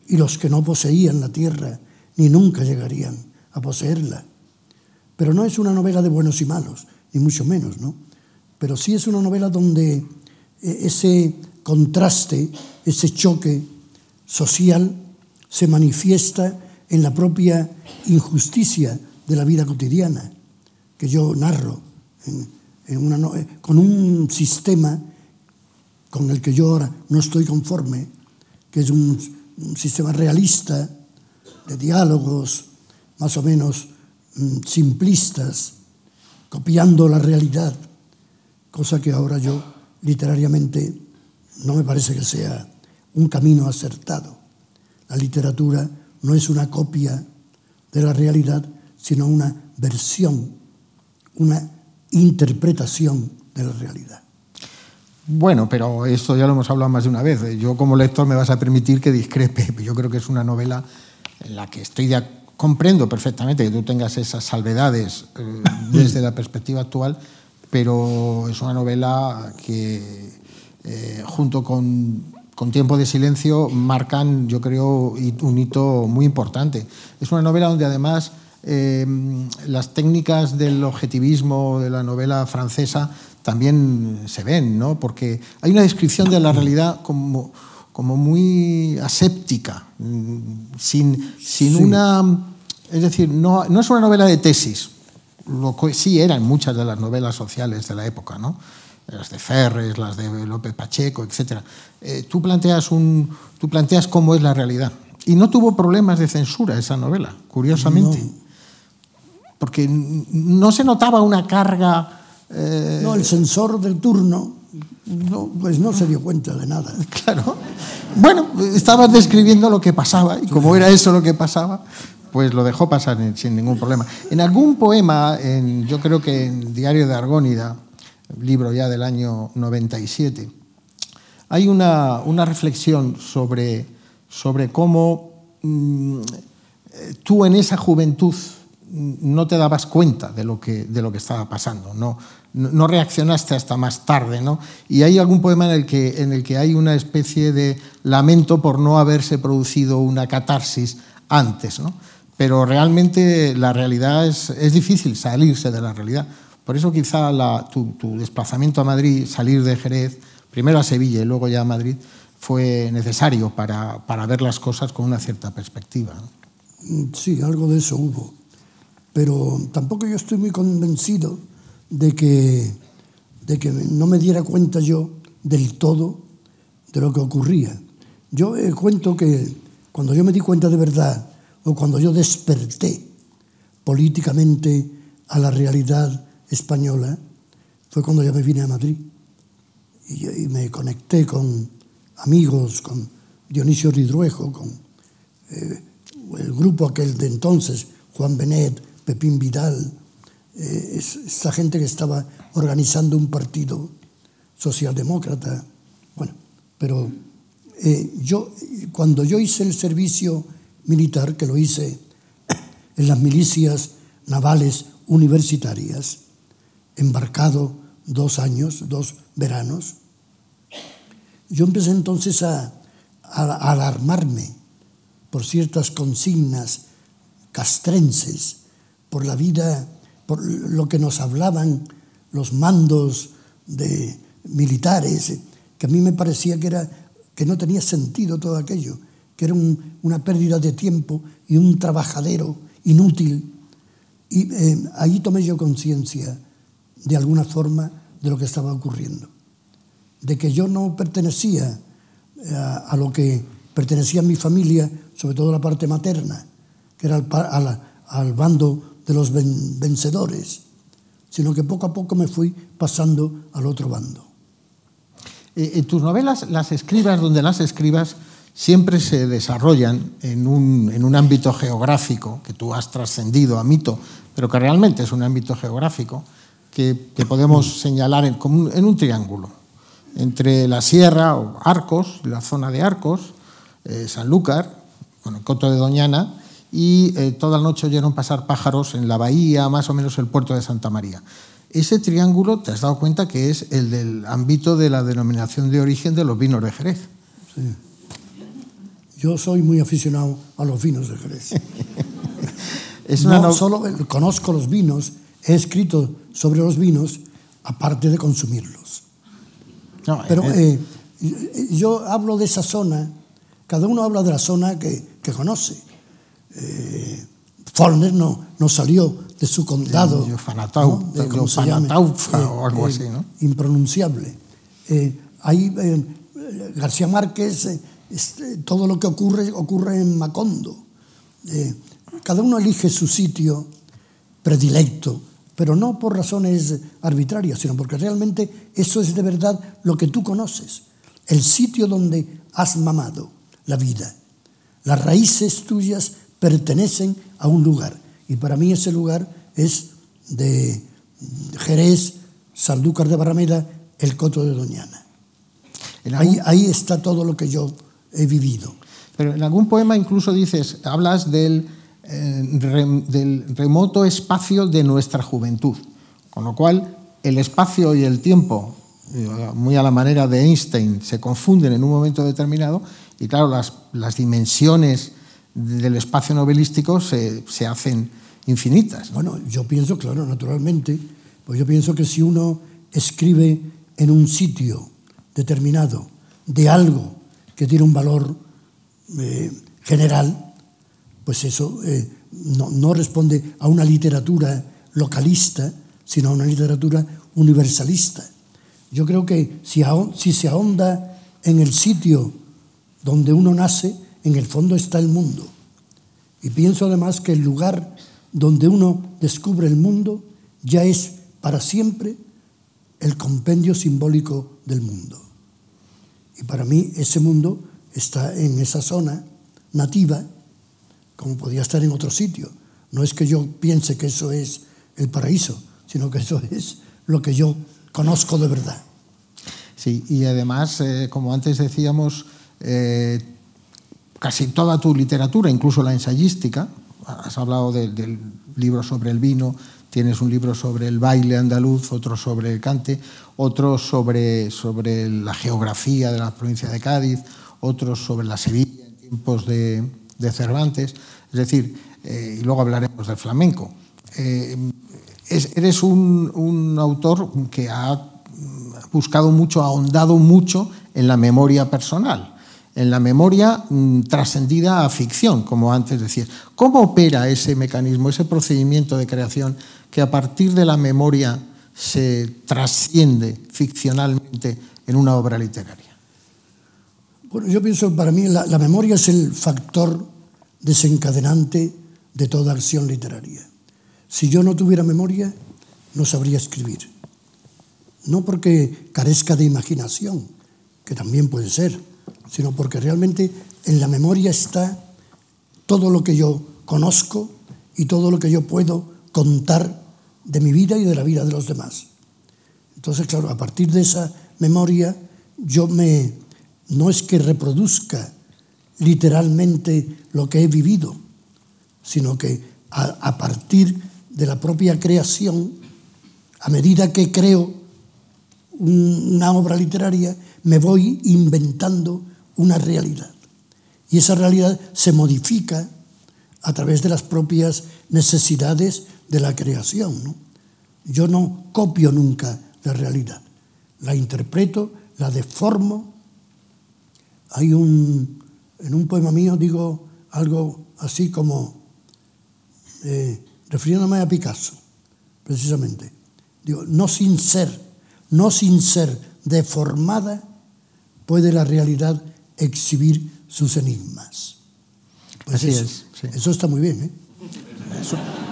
y los que no poseían la tierra ni nunca llegarían a poseerla. Pero no es una novela de buenos y malos, ni mucho menos, ¿no? Pero sí es una novela donde eh, ese contraste, ese choque social se manifiesta en la propia injusticia de la vida cotidiana que yo narro una, con un sistema con el que yo ahora no estoy conforme, que es un, un sistema realista de diálogos, más o menos mm, simplistas, copiando la realidad, cosa que ahora yo literariamente no me parece que sea un camino acertado. La literatura no es una copia de la realidad, sino una versión, una interpretación de la realidad. Bueno, pero esto ya lo hemos hablado más de una vez. Yo como lector me vas a permitir que discrepe. (laughs) Yo creo que es una novela en la que estoy de comprendo perfectamente que tú tengas esas salvedades eh, (coughs) desde la perspectiva actual, pero es una novela que, eh, junto con, con, Tiempo de Silencio, marcan, yo creo, un hito muy importante. Es una novela donde además eh, las técnicas del objetivismo de la novela francesa también se ven, ¿no? porque hay una descripción de la realidad como como muy aséptica, mm, sin, sin sí. una... Es decir, no, no, es una novela de tesis, lo que sí eran muchas de las novelas sociales de la época, ¿no? las de Ferres, las de López Pacheco, etc. Eh, tú, planteas un, tú planteas cómo es la realidad y no tuvo problemas de censura esa novela, curiosamente. Porque no se notaba una carga... Eh, no, el censor del turno no, pues no se dio cuenta de nada. (laughs) Claro. Bueno, estabas describiendo lo que pasaba y como era eso lo que pasaba, pues lo dejó pasar sin ningún problema. En algún poema, en, yo creo que en Diario de Argónida, libro ya del año 97, hay una, una reflexión sobre, sobre cómo mm, tú en esa juventud no te dabas cuenta de lo que, de lo que estaba pasando, no, no reaccionaste hasta más tarde. ¿no? Y hay algún poema en el, que, en el que hay una especie de lamento por no haberse producido una catarsis antes. ¿no? Pero realmente la realidad es, es difícil salirse de la realidad. Por eso quizá tu, desplazamiento a Madrid, salir de Jerez, primero a Sevilla y luego ya a Madrid, fue necesario para, para ver las cosas con una cierta perspectiva. Sí, algo de eso hubo. Pero tampoco yo estoy muy convencido de que, de que no me diera cuenta yo del todo de lo que ocurría. Yo eh, cuento que cuando yo me di cuenta de verdad, o cuando yo desperté políticamente a la realidad española, fue cuando ya me vine a Madrid. Y, y me conecté con amigos, con Dionisio Ridruejo, con eh, el grupo aquel de entonces, Juan Benet, Pepín Vidal, eh, esa gente que estaba organizando un partido socialdemócrata. Bueno, pero eh, yo, cuando yo hice el servicio militar, que lo hice en las milicias navales universitarias, embarcado dos años, dos veranos, yo empecé entonces a, a alarmarme por ciertas consignas castrenses por la vida, por lo que nos hablaban los mandos de militares, que a mí me parecía que, era, que no tenía sentido todo aquello, que era un, una pérdida de tiempo y un trabajadero inútil. Y eh, ahí tomé yo conciencia, de alguna forma, de lo que estaba ocurriendo, de que yo no pertenecía eh, a, lo que pertenecía a mi familia, sobre todo la parte materna, que era al bando de los vencedores, sino que poco a poco me fui pasando al otro bando. En eh, tus novelas, las escribas donde las escribas, siempre se desarrollan en un, en un ámbito geográfico que tú has trascendido a mito, pero que realmente es un ámbito geográfico que, que podemos señalar en, en, un triángulo entre la sierra o Arcos, la zona de Arcos, eh, Sanlúcar, con el Coto de Doñana y eh, toda la noche oyeron pasar pájaros en la bahía, más o menos el puerto de Santa María. Ese triángulo, te has dado cuenta que es el del ámbito de la denominación de origen de los vinos de Jerez. Sí. Yo soy muy aficionado a los vinos de Jerez. (laughs) es no, no solo conozco los vinos, he escrito sobre los vinos, aparte de consumirlos. No, Pero eh, eh, yo hablo de esa zona, cada uno habla de la zona que, que conoce eh, no, no, salió de su condado. Fanatau, de, ¿cómo se llama? Eh, (laughs) o algo eh, así, ¿no? Impronunciable. Eh, ahí García Márquez, este, todo lo que ocurre ocurre en Macondo. cada uno elige su sitio predilecto, pero no por razones arbitrarias, sino porque realmente eso es de verdad lo que tú conoces, el sitio donde has mamado la vida. Las raíces tuyas pertenecen a un lugar. Y para mí ese lugar es de Jerez, Saldúcar de Barrameda, el Coto de Doñana. Ahí, ahí, está todo lo que yo he vivido. Pero en algún poema incluso dices, hablas del, eh, del remoto espacio de nuestra juventud, con lo cual el espacio y el tiempo, eh, muy a la manera de Einstein, se confunden en un momento determinado y claro, las, las dimensiones del espacio novelístico se, se hacen infinitas. Bueno, yo pienso, claro, naturalmente, pues yo pienso que si uno escribe en un sitio determinado de algo que tiene un valor eh, general, pues eso eh, no, no, responde a una literatura localista, sino a una literatura universalista. Yo creo que si, si se ahonda en el sitio donde uno nace, en el fondo está el mundo. Y pienso además que el lugar donde uno descubre el mundo ya es para siempre el compendio simbólico del mundo. Y para mí ese mundo está en esa zona nativa, como podía estar en otro sitio. No es que yo piense que eso es el paraíso, sino que eso es lo que yo conozco de verdad. Sí, y además, eh, como antes decíamos, eh, casi toda tu literatura, incluso la ensayística, has hablado del libro sobre el vino, tienes un libro sobre el baile andaluz, otro sobre el cante, otro sobre, sobre la geografía de la provincia de Cádiz, otro sobre la Sevilla en tiempos de, Cervantes, es decir, eh, y luego hablaremos del flamenco. Eh, eres un, un autor que ha buscado mucho, ha ahondado mucho en la memoria personal en la memoria mm, trascendida a ficción, como antes decía. ¿Cómo opera ese mecanismo, ese procedimiento de creación que a partir de la memoria se trasciende ficcionalmente en una obra literaria? Bueno, yo pienso, para mí la memoria es el factor desencadenante de toda acción literaria. Si yo no tuviera memoria, no sabría escribir. No porque carezca de imaginación, que también puede ser, sino porque realmente en la memoria está todo lo que yo conozco y todo lo que yo puedo contar de mi vida y de la vida de los demás. Entonces, claro, a partir de esa memoria, yo me, no es que reproduzca literalmente lo que he vivido, sino que a, a partir de la propia creación, a medida que creo una obra literaria, me voy inventando una realidad. Y esa realidad se modifica a través de las propias necesidades de la creación. Yo no copio nunca la realidad, la interpreto, la deformo. Hay un, en un poema mío digo algo así como, eh, refiriéndome a Picasso, precisamente, digo, no sin ser, no sin ser deformada, puede la realidad exhibir sus enigmas. Pues Así es. Eso está muy bien. ¿eh?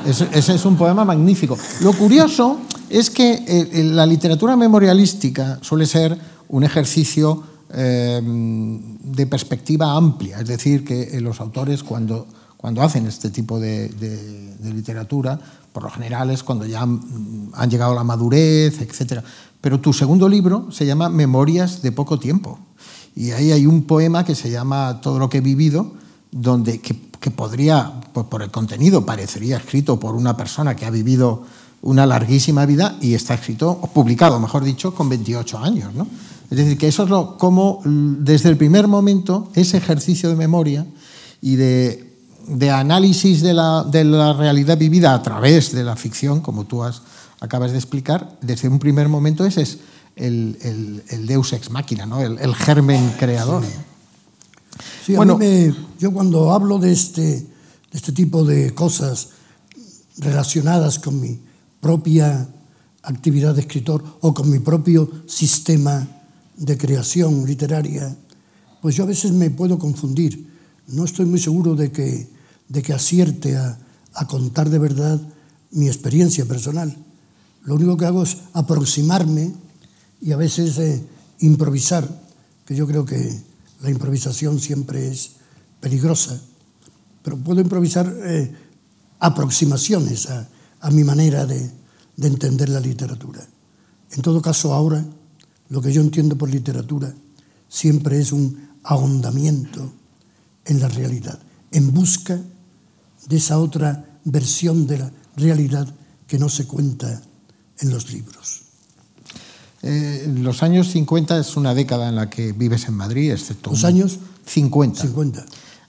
ese es un poema magnífico. Lo curioso es que eh, la literatura memorialística suele ser un ejercicio eh, de perspectiva amplia, es decir, que los autores cuando, cuando hacen este tipo de, de, literatura, por lo general es cuando ya han, han llegado a la madurez, etc. Pero tu segundo libro se llama Memorias de poco tiempo. Y ahí hay un poema que se llama Todo lo que he vivido, donde, que, podría, pues por el contenido, parecería escrito por una persona que ha vivido una larguísima vida y está escrito, o publicado, mejor dicho, con 28 años. ¿no? Es decir, que eso es lo, como desde el primer momento ese ejercicio de memoria y de, de análisis de la, de la, realidad vivida a través de la ficción, como tú has, acabas de explicar, desde un primer momento es el, deus ex máquina, ¿no? el, germen creador. Sí, bueno, yo cuando hablo de este, de este tipo de cosas relacionadas con mi propia actividad de escritor o con mi propio sistema de creación literaria, pues yo a veces me puedo confundir. No estoy muy seguro de que, de que acierte a, a contar de verdad mi experiencia personal. Lo único que hago es aproximarme y a veces eh, improvisar, que yo creo que la improvisación siempre es peligrosa, pero puedo improvisar eh, aproximaciones a, a, mi manera de, de entender la literatura. En todo caso, ahora lo que yo entiendo por literatura siempre es un ahondamiento en la realidad, en busca de esa otra versión de la realidad que no se cuenta en los libros. Eh, los años 50 es una década en la que vives en Madrid, excepto... ¿Los años? 50. 50.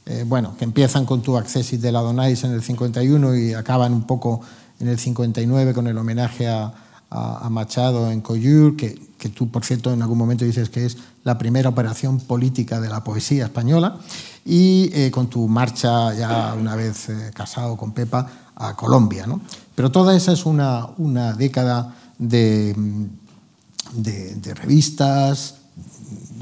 Eh, bueno, que empiezan con tu Accessit de la Donais en el 51 y acaban un poco en el 59 con el homenaje a, a, Machado en Coyur, que, que, tú, por cierto, en algún momento dices que es la primera operación política de la poesía española, y eh, con tu marcha ya una vez eh, casado con Pepa a Colombia. ¿no? Pero toda esa es una, una década de de, revistas,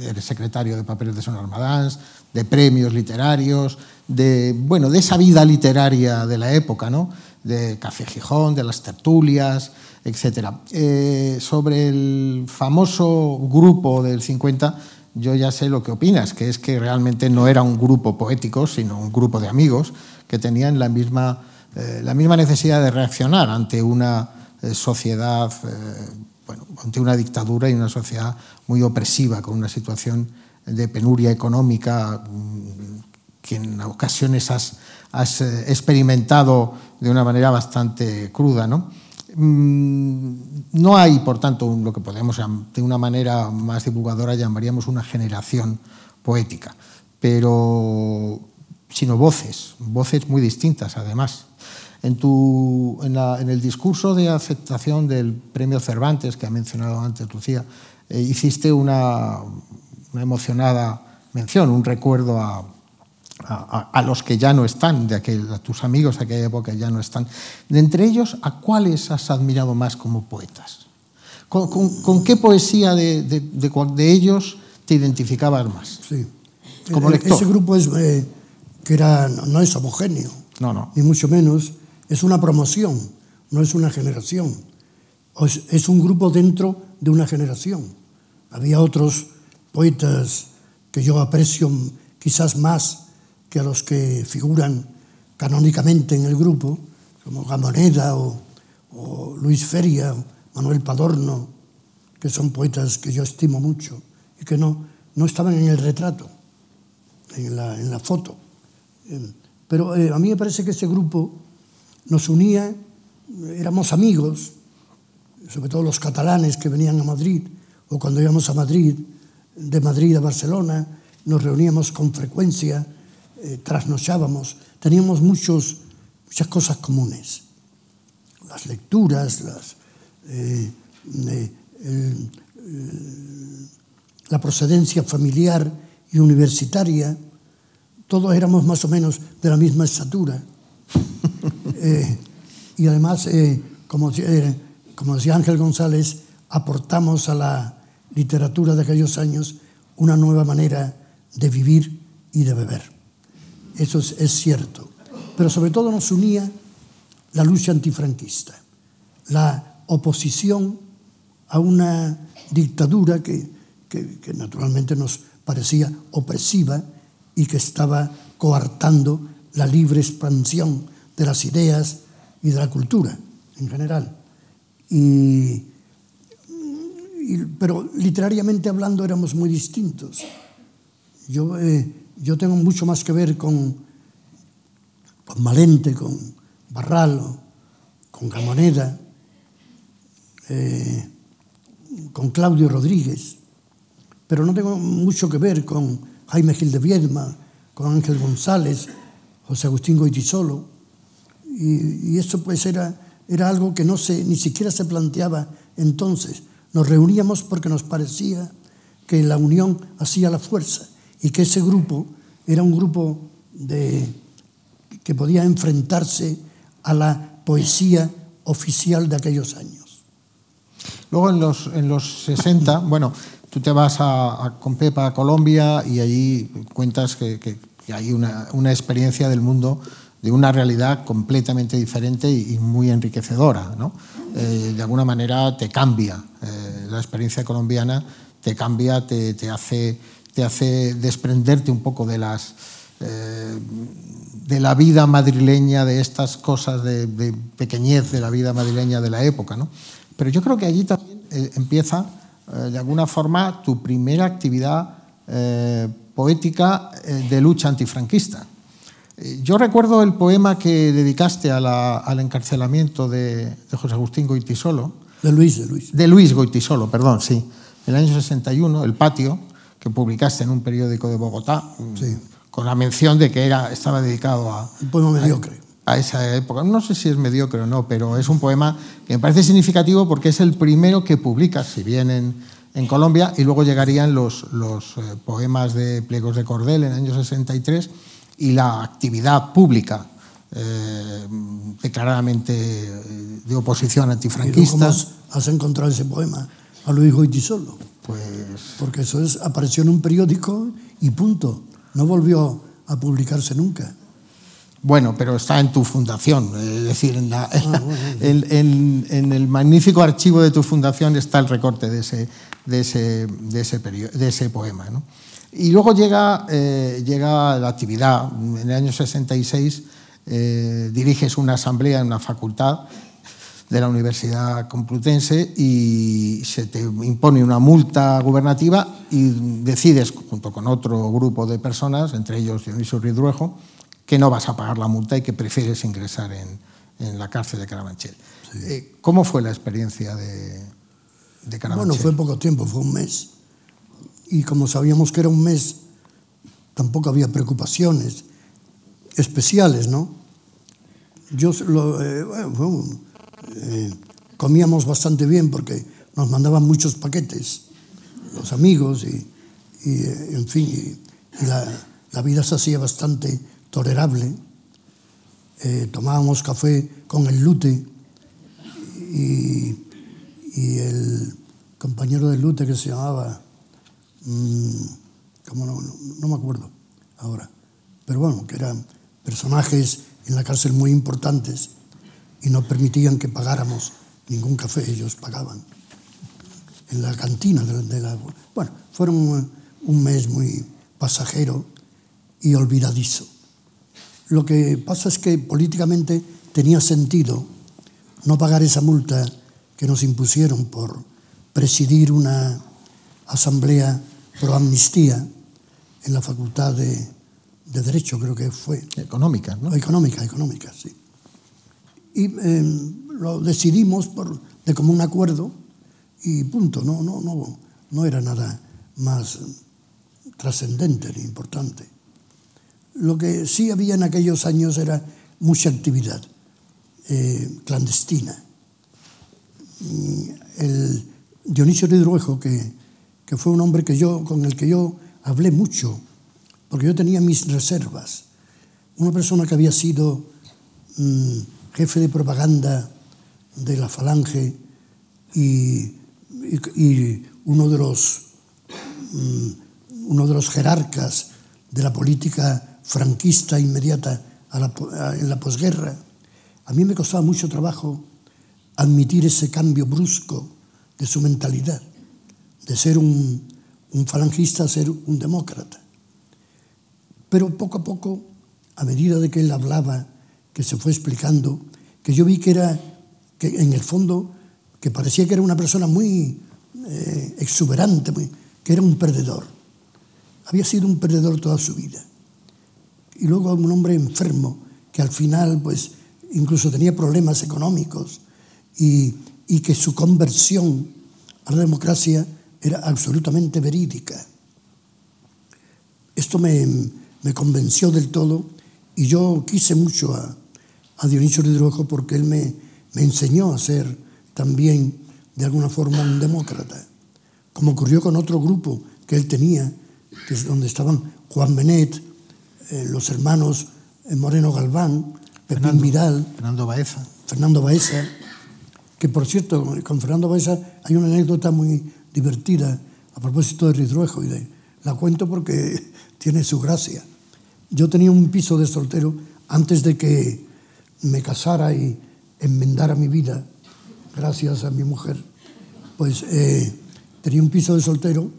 eres secretario de papeles de Son Armadans, de premios literarios, de, bueno, de esa vida literaria de la época, ¿no? de Café Gijón, de las tertulias, etc. Eh, sobre el famoso grupo del 50, yo ya sé lo que opinas, que es que realmente no era un grupo poético, sino un grupo de amigos que tenían la misma, eh, la misma necesidad de reaccionar ante una eh, sociedad, bueno, ante una dictadura y una sociedad muy opresiva, con una situación de penuria económica mm, que en ocasiones has, has experimentado de una manera bastante cruda. ¿no? Mm, no hay, por tanto, lo que podemos, de una manera más divulgadora, llamaríamos una generación poética, pero sino voces, voces muy distintas además. En, tu, en, la, en el discurso de aceptación del premio Cervantes, que ha mencionado antes Lucía, eh, hiciste una, una, emocionada mención, un recuerdo a, a, a, los que ya no están, de aquel, a tus amigos de aquella época ya no están. De entre ellos, ¿a cuáles has admirado más como poetas? ¿Con, con, con qué poesía de, de, de, de, ellos te identificabas más? Sí. Como lector. Ese grupo es, eh, que era, no es homogéneo, no, no. ni mucho menos. Es una promoción, no es una generación. Es un grupo dentro de una generación. Había otros poetas que yo aprecio quizás más que a los que figuran canónicamente en el grupo, como Gamoneda o, o Luis Feria, Manuel Padorno, que son poetas que yo estimo mucho y que no, no estaban en el retrato, en la, en la foto. Pero eh, a mí me parece que ese grupo nos unía, éramos amigos, sobre todo los catalanes que venían a Madrid, o cuando íbamos a Madrid, de Madrid a Barcelona, nos reuníamos con frecuencia, eh, trasnochábamos, teníamos muchos, muchas cosas comunes. Las lecturas, las, eh, eh, el, el, la procedencia familiar y universitaria, todos éramos más o menos de la misma estatura. (laughs) y además, como, como decía Ángel González, aportamos a la literatura de aquellos años una nueva manera de vivir y de beber. Eso es, cierto. Pero sobre todo nos unía la lucha antifranquista, la oposición a una dictadura que, que, naturalmente nos parecía opresiva y que estaba coartando la libre expansión de las ideas y de la cultura en general. Y, y, pero literariamente hablando éramos muy distintos. Yo, eh, yo tengo mucho más que ver con, con Malente, con Barralo, con Gamoneda, eh, con Claudio Rodríguez, pero no tengo mucho que ver con Jaime Gil de Viedma, con Ángel González, José Agustín Goitisolo. Y, eso pues era, era algo que no se, ni siquiera se planteaba entonces. Nos reuníamos porque nos parecía que la unión hacía la fuerza y que ese grupo era un grupo de, que podía enfrentarse a la poesía oficial de aquellos años. Luego en los, en los 60, bueno, tú te vas a, con Pepa a Colombia y allí cuentas que, que, hay una, una, experiencia del mundo de una realidad completamente diferente y, muy enriquecedora. ¿no? Eh, de alguna manera te cambia, eh, la experiencia colombiana te cambia, te, te hace te hace desprenderte un poco de las eh, de la vida madrileña, de estas cosas de, pequeñez de la vida madrileña de la época. ¿no? Pero yo creo que allí también empieza, de alguna forma, tu primera actividad poética de lucha antifranquista. Yo recuerdo el poema que dedicaste al encarcelamiento de, de, José Agustín Goitisolo. De Luis, de Luis. De Luis Goitisolo, perdón, sí. El año 61, El Patio, que publicaste en un periódico de Bogotá, con la mención de que era, estaba dedicado a... Un poema mediocre. A, esa época. No sé si es mediocre o no, pero es un poema que me parece significativo porque es el primero que publicas, si bien en, en Colombia, y luego llegarían los, los eh, poemas de Pliegos de Cordel en el año 63 y la actividad pública eh, declaradamente eh, de oposición antifranquista. ¿Cómo has encontrado ese poema? A Luis Goitisolo. Pues... Porque eso es, apareció en un periódico y punto. no volvió a publicarse nunca. Bueno, pero está en tu fundación, es decir, en, la, ah, (laughs) en, en, en, el magnífico archivo de tu fundación está el recorte de ese, de ese, de ese, de ese poema. ¿no? Y luego llega, eh, llega la actividad. En el año 66 eh, diriges una asamblea en una facultad de la Universidad Complutense y se te impone una multa gubernativa y decides, junto con otro grupo de personas, entre ellos Dionisio Ridruejo, que no vas a pagar la multa y que prefieres ingresar en, en la cárcel de Carabanchel. Sí. Eh, ¿Cómo fue la experiencia de, de Carabanchel? Bueno, fue poco tiempo, fue un mes. Y como sabíamos que era un mes, tampoco había preocupaciones especiales, ¿no? Yo eh, eh, comíamos bastante bien porque nos mandaban muchos paquetes, los amigos, y, y en fin, y, la, la, vida se hacía bastante tolerable. Eh, tomábamos café con el Lute y, y, el compañero del Lute que se llamaba, mmm, como no, no, no, me acuerdo ahora, pero bueno, que eran personajes en la cárcel muy importantes y no permitían que pagáramos ningún café, ellos pagaban en la cantina de, de la... Bueno, fueron un mes muy pasajero y olvidadizo. Lo que pasa es que políticamente tenía sentido no pagar esa multa que nos impusieron por presidir una asamblea pro amnistía en la Facultad de, de Derecho, creo que fue. Económica, ¿no? Económica, económica, sí. Y eh, lo decidimos por, de común acuerdo y punto, no, no, no, no era nada más trascendente ni importante. Lo que sí había en aquellos años era mucha actividad eh, clandestina. El Dionisio Ridruejo, que, que fue un hombre que yo, con el que yo hablé mucho, porque yo tenía mis reservas. Una persona que había sido mmm, jefe de propaganda de la Falange y, y, uno, de los, mmm, uno de los jerarcas de la política franquista inmediata a la, en la posguerra, a mí me costaba mucho trabajo admitir ese cambio brusco de su mentalidad, de ser un, un falangista a ser un demócrata. Pero poco a poco, a medida de que él hablaba, que se fue explicando, que yo vi que era, que en el fondo, que parecía que era una persona muy eh, exuberante, muy, que era un perdedor. Había sido un perdedor toda su vida. Y luego un hombre enfermo, que al final, pues, incluso tenía problemas económicos y, y que su conversión a la democracia era absolutamente verídica. Esto me, me convenció del todo y yo quise mucho a, a Dionisio Ridruejo porque él me, me enseñó a ser también de alguna forma un demócrata, como ocurrió con otro grupo que él tenía, que es donde estaban Juan Benet, eh, los hermanos eh, Moreno Galván, Pepín Fernando, Vidal, Fernando Baeza. Fernando Baeza, que por cierto, con Fernando Baeza hay una anécdota muy divertida a propósito de Ridruejo y de, la cuento porque (laughs) tiene su gracia. Yo tenía un piso de soltero antes de que me casara y enmendara mi vida, gracias a mi mujer. Pues eh, tenía un piso de soltero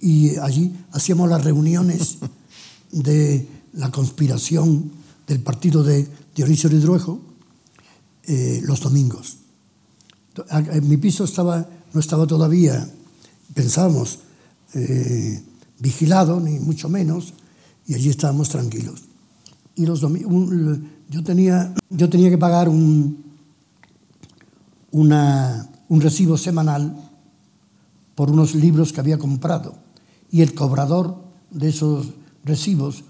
y allí hacíamos las reuniones (laughs) de la conspiración del partido de Dionisio Ridruejo eh, los domingos. Mi piso estaba, no estaba todavía, pensábamos, eh, vigilado, ni mucho menos, y allí estábamos tranquilos. Y los yo, tenía, yo tenía que pagar un, una, un recibo semanal por unos libros que había comprado. Y el cobrador de esos recibos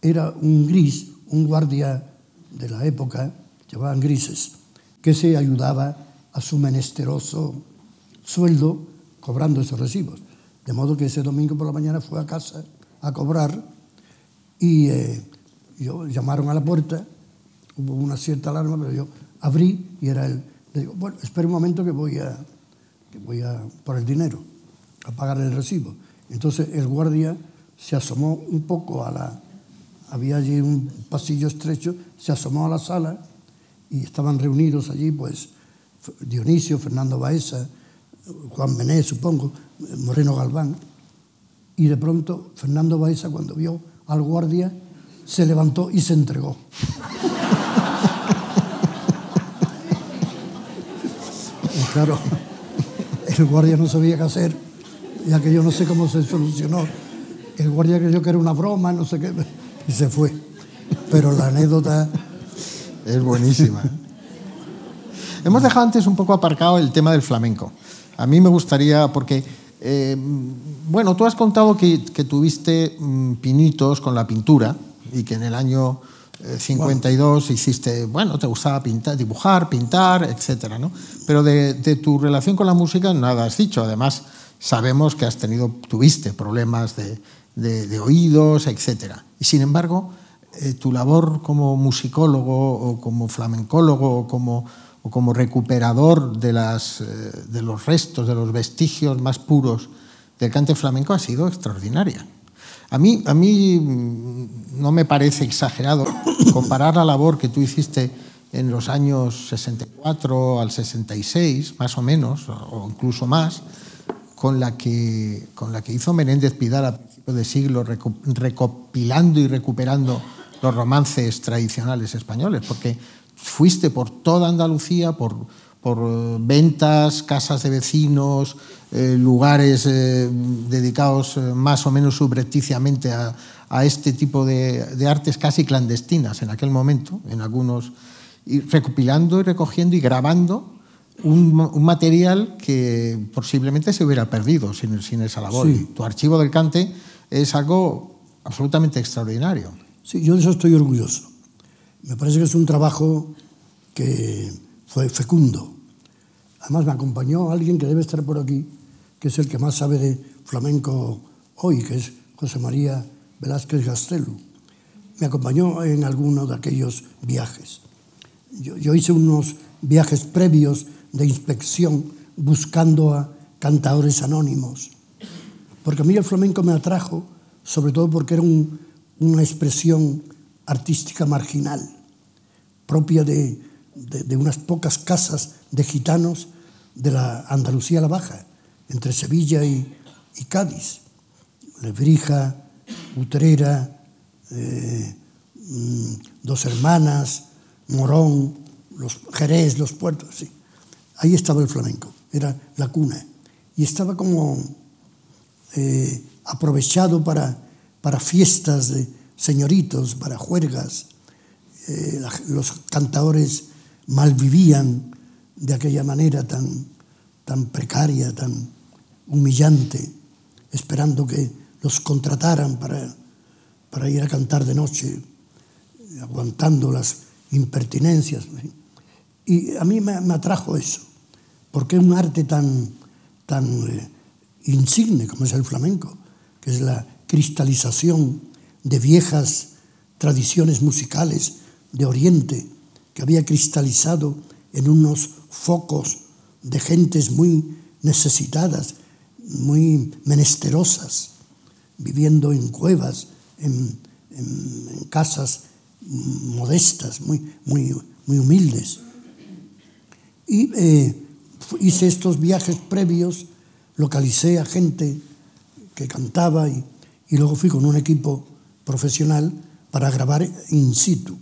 era un gris, un guardia de la época, llevaban grises, que se ayudaba a su menesteroso sueldo cobrando esos recibos. De modo que ese domingo por la mañana fue a casa a cobrar y eh, yo, llamaron a la puerta, hubo una cierta alarma, pero yo abrí y era él. Le digo, bueno, espera un momento que voy a, que voy a por el dinero, a pagar el recibo. Entonces el guardia se asomó un poco a la... Había allí un pasillo estrecho, se asomó a la sala y estaban reunidos allí, pues, Dionisio, Fernando Baeza, Juan Bené, supongo, Moreno Galván. Y de pronto Fernando Baeza, cuando vio al guardia, se levantó y se entregó. (laughs) y claro, el guardia no sabía qué hacer, ya que yo no sé cómo se solucionó. El guardia creyó que era una broma, no sé qué, y se fue. Pero la anécdota... Es buenísima. (laughs) Hemos dejado antes un poco aparcado el tema del flamenco. A mí me gustaría, porque, eh, bueno, tú has contado que, tuviste mm, pinitos con la pintura y que en el año 52 eh, hiciste, bueno, te gustaba pintar, dibujar, pintar, etcétera, ¿no? Pero de, tu relación con la música nada has dicho. Además, sabemos que has tenido, tuviste problemas de, oídos, etcétera. Y sin embargo, eh, tu labor como musicólogo o como flamencólogo o como o como recuperador eh, de los restos, de los vestigios más puros del cante flamenco ha sido extraordinaria. A mí, a mí mm, no me parece exagerado (coughs) comparar la labor que tú hiciste en los años 64 al 66, más o menos, o incluso más, con la que, con la que hizo Menéndez Pidal a principios de siglo, recopilando y recuperando los romances tradicionales españoles, porque fuiste por toda Andalucía, por, por eh, ventas, casas de vecinos, eh, lugares eh, dedicados más o menos subrepticiamente a, a este tipo de, de, artes casi clandestinas en aquel momento, en algunos, y recopilando y recogiendo y grabando un, un material que posiblemente se hubiera perdido sin, sin esa labor. Sí. Tu archivo del cante es algo absolutamente extraordinario. Sí, yo de eso estoy orgulloso. Me parece que es un trabajo que fue fecundo. Además me acompañó alguien que debe estar por aquí, que es el que más sabe de flamenco hoy, que es José María Velázquez Gastelu. Me acompañó en alguno de aquellos viajes. Yo, yo hice unos viajes previos de inspección buscando a cantadores anónimos, porque a mí el flamenco me atrajo, sobre todo porque era un, una expresión artística marginal, propia de, de, unas pocas casas de gitanos de la Andalucía la Baja, entre Sevilla y, y Cádiz. Lebrija, Utrera, eh, mm, Dos Hermanas, Morón, los Jerez, los puertos, sí. Ahí estaba el flamenco, era la cuna. Y estaba como eh, aprovechado para, para fiestas de, señoritos, para juergas. Eh, los cantadores malvivían de aquella manera tan, tan precaria, tan humillante, esperando que los contrataran para, para ir a cantar de noche, aguantando las impertinencias. Y a mí me, atrajo eso, porque un arte tan, tan eh, insigne como es el flamenco, que es la cristalización de viejas tradiciones musicales de Oriente que había cristalizado en unos focos de gentes muy necesitadas, muy menesterosas, viviendo en cuevas, en, casas modestas, muy, muy, muy humildes. Y eh, hice estos viajes previos, localicé a gente que cantaba y, y luego fui con un equipo profesional para grabar in situ,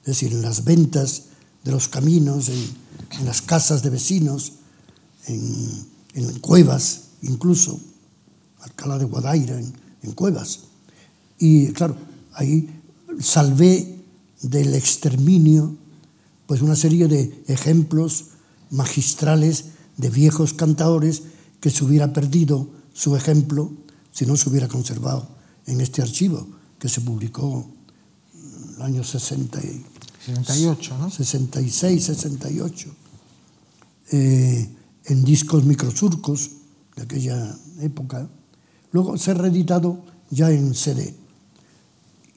es decir, en las ventas de los caminos, en, las casas de vecinos, en, cuevas incluso, Alcalá de Guadaira, en, en cuevas. Y claro, ahí salvé del exterminio pues una serie de ejemplos magistrales de viejos cantadores que se hubiera perdido su ejemplo si no se hubiera conservado en este archivo que se publicó en el año 60 y, 68, ¿no? 66, 68, eh, en discos microsurcos de aquella época. Luego se ha reeditado ya en CD.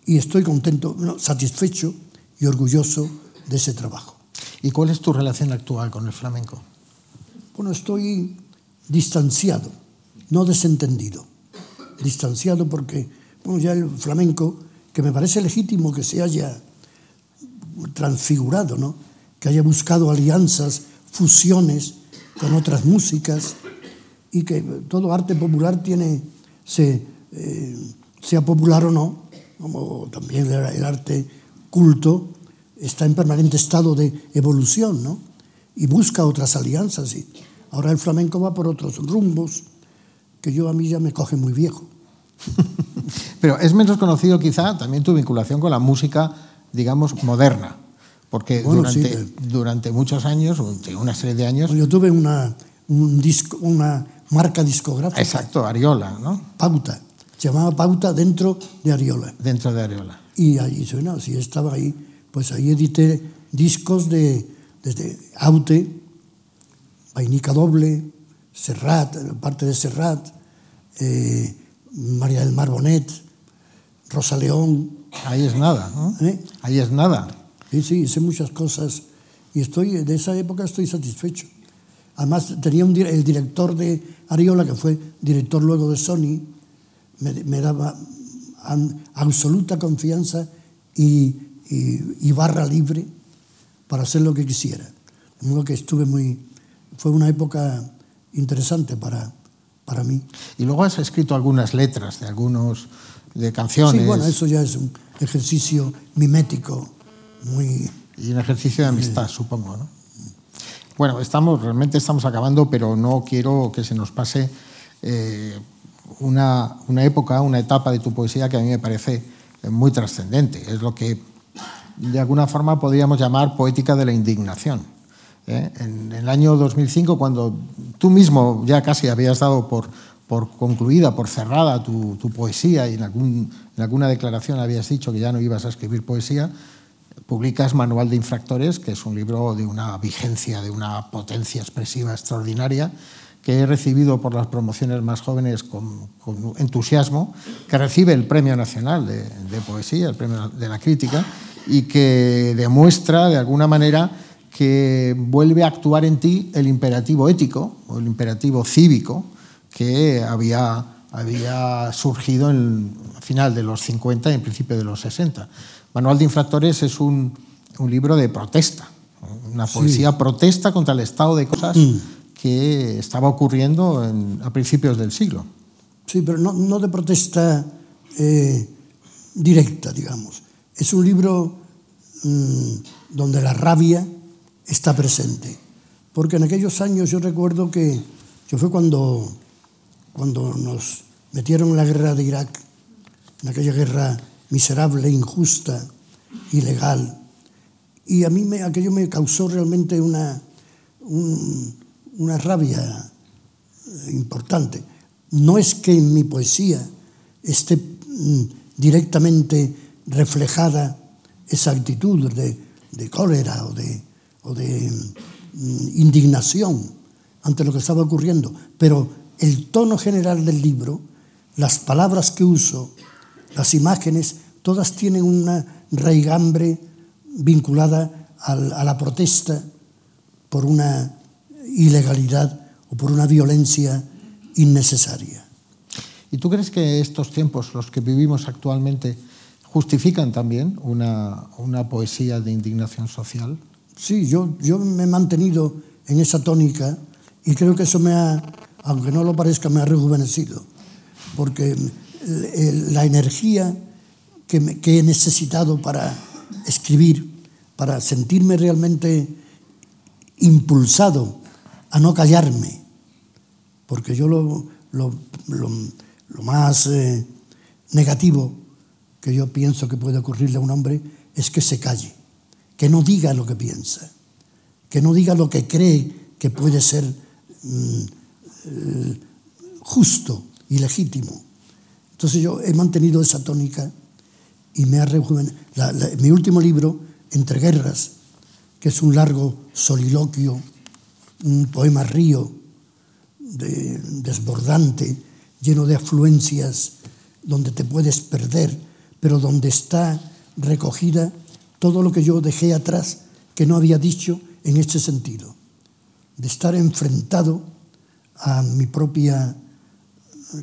Y estoy contento, no, satisfecho y orgulloso de ese trabajo. ¿Y cuál es tu relación actual con el flamenco? Bueno, estoy distanciado, no desentendido. Distanciado porque ya el flamenco, que me parece legítimo que se haya transfigurado, ¿no? que haya buscado alianzas, fusiones con otras músicas y que todo arte popular tiene, se, eh, sea popular o no, como también el arte culto, está en permanente estado de evolución, ¿no? Y busca otras alianzas. Y ahora el flamenco va por otros rumbos que yo a mí ya me coge muy viejo. (laughs) Pero es menos conocido quizá también tu vinculación con la música, digamos, moderna. Porque durante, durante muchos años, una serie de años... Yo tuve una, un disco, una marca discográfica. Exacto, Ariola, ¿no? Pauta. Se llamaba Pauta dentro de Ariola. Dentro de Ariola. Y ahí suena, si estaba ahí, pues ahí edité discos de, desde Aute, Vainica Doble, Serrat, parte de Serrat, eh, María del Mar Bonet, Rosa León. Ahí es nada, ¿no? ¿Eh? Ahí es nada. Sí, sí, hice muchas cosas y estoy, de esa época estoy satisfecho. Además, tenía un, el director de Ariola, que fue director luego de Sony, me, daba absoluta confianza y, y, barra libre para hacer lo que quisiera. Modo que estuve muy... Fue una época interesante para, para mí. Y luego has escrito algunas letras de algunos de canciones. Sí, bueno, eso ya es un ejercicio mimético muy y un ejercicio de amistad, eh... supongo, ¿no? Bueno, estamos realmente estamos acabando, pero no quiero que se nos pase eh, una, una época, una etapa de tu poesía que a mí me parece muy trascendente. Es lo que de alguna forma podríamos llamar poética de la indignación. ¿Eh? En, el año 2005, cuando tú mismo ya casi habías dado por, por concluida, por cerrada tu, tu poesía y en, algún, en alguna declaración habías dicho que ya no ibas a escribir poesía, publicas Manual de Infractores, que es un libro de una vigencia, de una potencia expresiva extraordinaria, que he recibido por las promociones más jóvenes con, entusiasmo, que recibe el Premio Nacional de, Poesía, el Premio de la Crítica, y que demuestra de alguna manera que vuelve a actuar en ti el imperativo ético o el imperativo cívico que había, había surgido en, al final de los 50 y en principio de los 60. Manual de Infractores es un, un libro de protesta, una poesía protesta contra el estado de cosas mm. que estaba ocurriendo en, a principios del siglo. Sí, pero no, no de protesta eh, directa, digamos. Es un libro mmm, donde la rabia está presente. Porque en aquellos años yo recuerdo que, que fue cuando, cuando nos metieron en la guerra de Irak, en aquella guerra miserable, injusta, ilegal. Y a mí me, aquello me causó realmente una, un, una rabia eh, importante. No es que en mi poesía esté mm, directamente reflejada esa actitud de, de cólera o de, o de mm, indignación ante lo que estaba ocurriendo, pero el tono general del libro, las palabras que uso, las imágenes, todas tienen una raigambre vinculada a la protesta por una ilegalidad o por una violencia innecesaria. ¿Y tú crees que estos tiempos, los que vivimos actualmente, justifican también una, una poesía de indignación social? Sí, yo, yo me he mantenido en esa tónica y creo que eso me ha, aunque no lo parezca, me ha rejuvenecido, porque la energía que, he necesitado para escribir, para sentirme realmente impulsado a no callarme, porque yo lo, lo, lo, lo más eh, negativo que yo pienso que puede ocurrirle a un hombre es que se calle, que no diga lo que piensa, que no diga lo que cree que puede ser mm, eh, justo y legítimo. Entonces yo he mantenido esa tónica y me ha rejuvenecido. Mi último libro, Entre Guerras, que es un largo soliloquio, un poema río, de, desbordante, lleno de afluencias, donde te puedes perder, pero donde está recogida todo lo que yo dejé atrás, que no había dicho en este sentido, de estar enfrentado a mi propia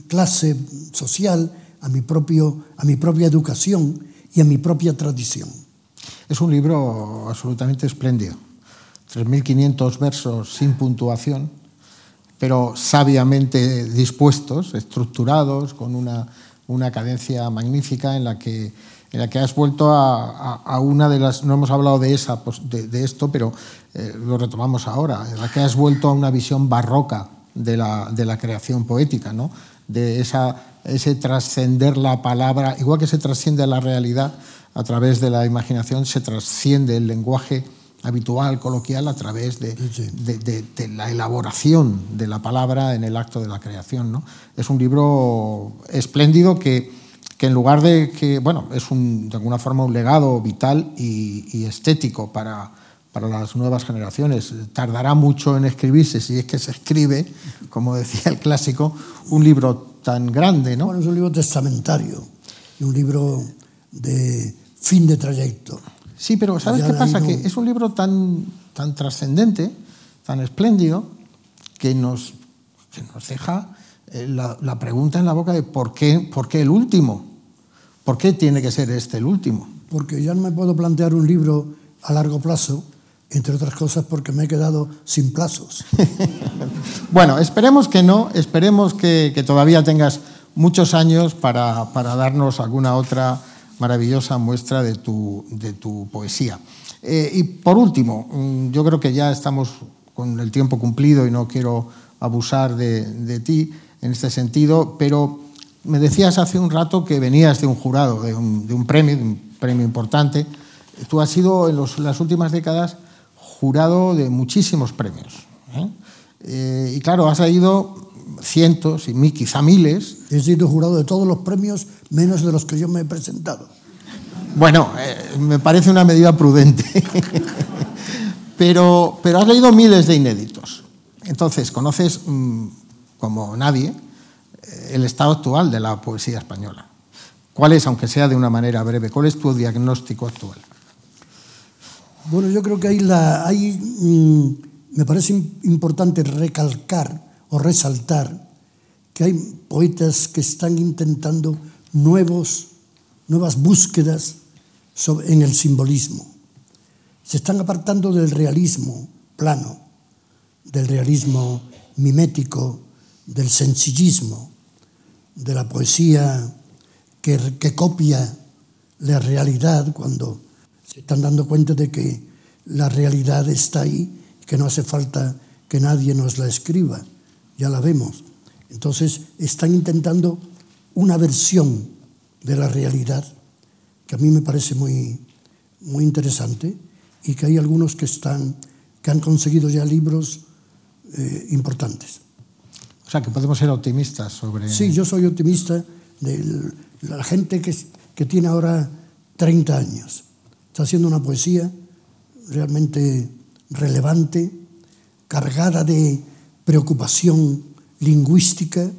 clase social, a mi, propio, a mi propia educación y a mi propia tradición. Es un libro absolutamente espléndido. 3.500 versos sin puntuación, pero sabiamente dispuestos, estructurados, con una, una cadencia magnífica en la que en la que has vuelto a, una de las, no hemos hablado de, esa, pues, de, esto, pero eh, lo retomamos ahora, en la que has vuelto a una visión barroca de la, de la creación poética, ¿no? de esa, ese trascender la palabra, igual que se trasciende la realidad a través de la imaginación, se trasciende el lenguaje habitual, coloquial, a través de, de, la elaboración de la palabra en el acto de la creación. ¿no? Es un libro espléndido que que en lugar de que, bueno, es un, de alguna forma un legado vital y, estético para, para, las nuevas generaciones. Tardará mucho en escribirse, si es que se escribe, como decía el clásico, un libro tan grande, ¿no? Bueno, es un libro testamentario y un libro de fin de trayecto. Sí, pero ¿sabes qué pasa? Que es un libro tan, tan trascendente, tan espléndido, que nos, que nos deja eh, la, pregunta en la boca de ¿por qué, ¿por qué el último? ¿Por qué tiene que ser este el último? Porque ya no me puedo plantear un libro a largo plazo, entre otras cosas porque me he quedado sin plazos. (laughs) bueno, esperemos que no, esperemos que, todavía tengas muchos años para, para, darnos alguna otra maravillosa muestra de tu, de tu poesía. Eh, y por último, mm, yo creo que ya estamos con el tiempo cumplido y no quiero abusar de, de ti en este sentido, pero me decías hace un rato que venías de un jurado, de un, premio, de un premio importante. Tú has sido en las últimas décadas jurado de muchísimos premios. ¿eh? Eh, y claro, has leído cientos y quizá miles. He sido jurado de todos los premios, menos de los que yo me he presentado. Bueno, eh, me parece una medida prudente. (laughs) pero, pero has leído miles de inéditos. Entonces, conoces mm, como nadie, el estado actual de la poesía española. ¿Cuál es, aunque sea de una manera breve, cuál es tu diagnóstico actual? Bueno, yo creo que hay, la, hay mm, me parece importante recalcar o resaltar que hay poetas que están intentando nuevos, nuevas búsquedas en el simbolismo. Se están apartando del realismo plano, del realismo mimético, del sencillismo, de la poesía que, copia la realidad cuando se están dando cuenta de que la realidad está ahí, que no hace falta que nadie nos la escriba, ya la vemos. Entonces están intentando una versión de la realidad que a mí me parece muy, muy interesante y que hay algunos que, están, que han conseguido ya libros eh, importantes. Sea, que podemos ser optimistas sobre... Sí, yo soy optimista de la gente que, que tiene ahora 30 años. Está haciendo una poesía realmente relevante, cargada de preocupación lingüística,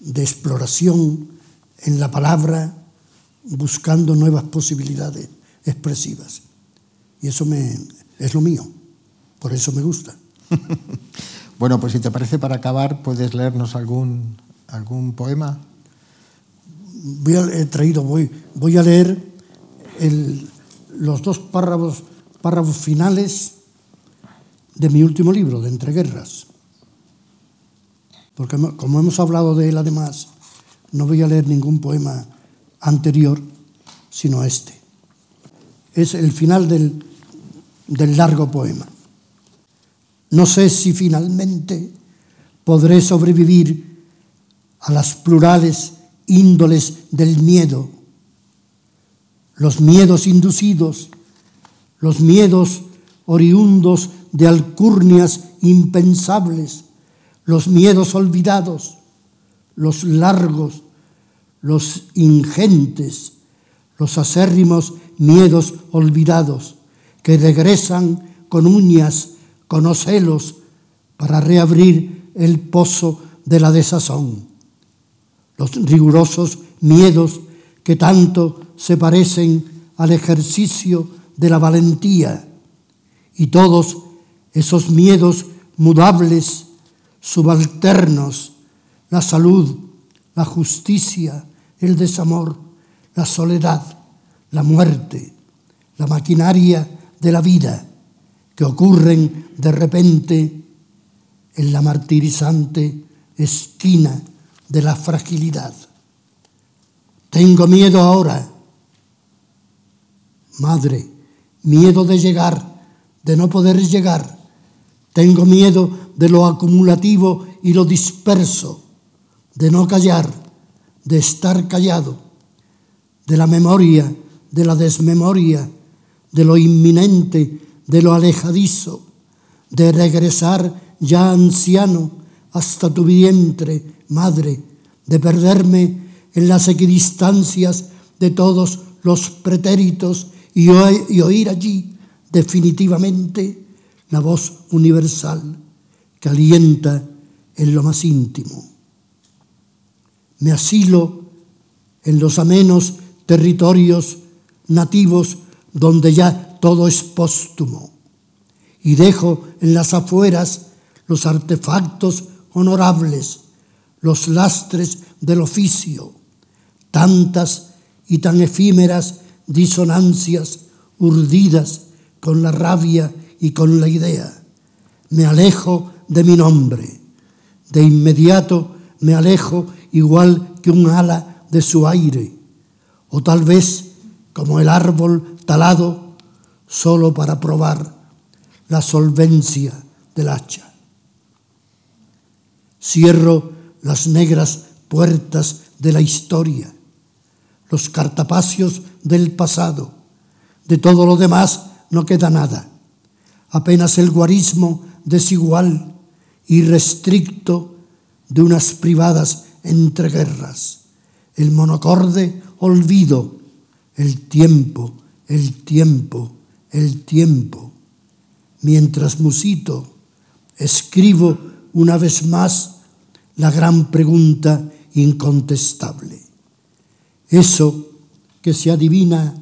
de exploración en la palabra, buscando nuevas posibilidades expresivas. Y eso me, es lo mío, por eso me gusta. (laughs) Bueno, pues si te parece para acabar, puedes leernos algún, algún poema. Voy a, he traído, voy, voy a leer los dos párrafos, párrafos finales de mi último libro, de Entreguerras. Porque como hemos hablado de él además, no voy a leer ningún poema anterior, sino este. Es el final del, del largo poema. No sé si finalmente podré sobrevivir a las plurales índoles del miedo, los miedos inducidos, los miedos oriundos de alcurnias impensables, los miedos olvidados, los largos, los ingentes, los acérrimos miedos olvidados que regresan con uñas conocelos para reabrir el pozo de la desazón. Los rigurosos miedos que tanto se parecen al ejercicio de la valentía y todos esos miedos mudables, subalternos, la salud, la justicia, el desamor, la soledad, la muerte, la maquinaria de la vida que ocurren de repente en la martirizante esquina de la fragilidad. Tengo miedo ahora, madre, miedo de llegar, de no poder llegar. Tengo miedo de lo acumulativo y lo disperso, de no callar, de estar callado, de la memoria, de la desmemoria, de lo inminente, de lo alejadizo, de regresar ya anciano hasta tu vientre, madre, de perderme en las equidistancias de todos los pretéritos y, oír allí definitivamente la voz universal que alienta en lo más íntimo. Me asilo en los amenos territorios nativos donde ya todo es póstumo y dejo en las afueras los artefactos honorables, los lastres del oficio, tantas y tan efímeras disonancias urdidas con la rabia y con la idea. Me alejo de mi nombre. De inmediato me alejo igual que un ala de su aire, o tal vez como el árbol talado solo para probar la solvencia del hacha. Cierro las negras puertas de la historia, los cartapacios del pasado. De todo lo demás no queda nada, apenas el guarismo desigual y restricto de unas privadas entreguerras, el monocorde olvido, el tiempo, el tiempo, el tiempo. Mientras musito, escribo una vez más la gran pregunta incontestable. Eso que se adivina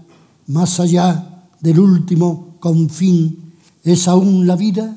más allá del último confín es aún la vida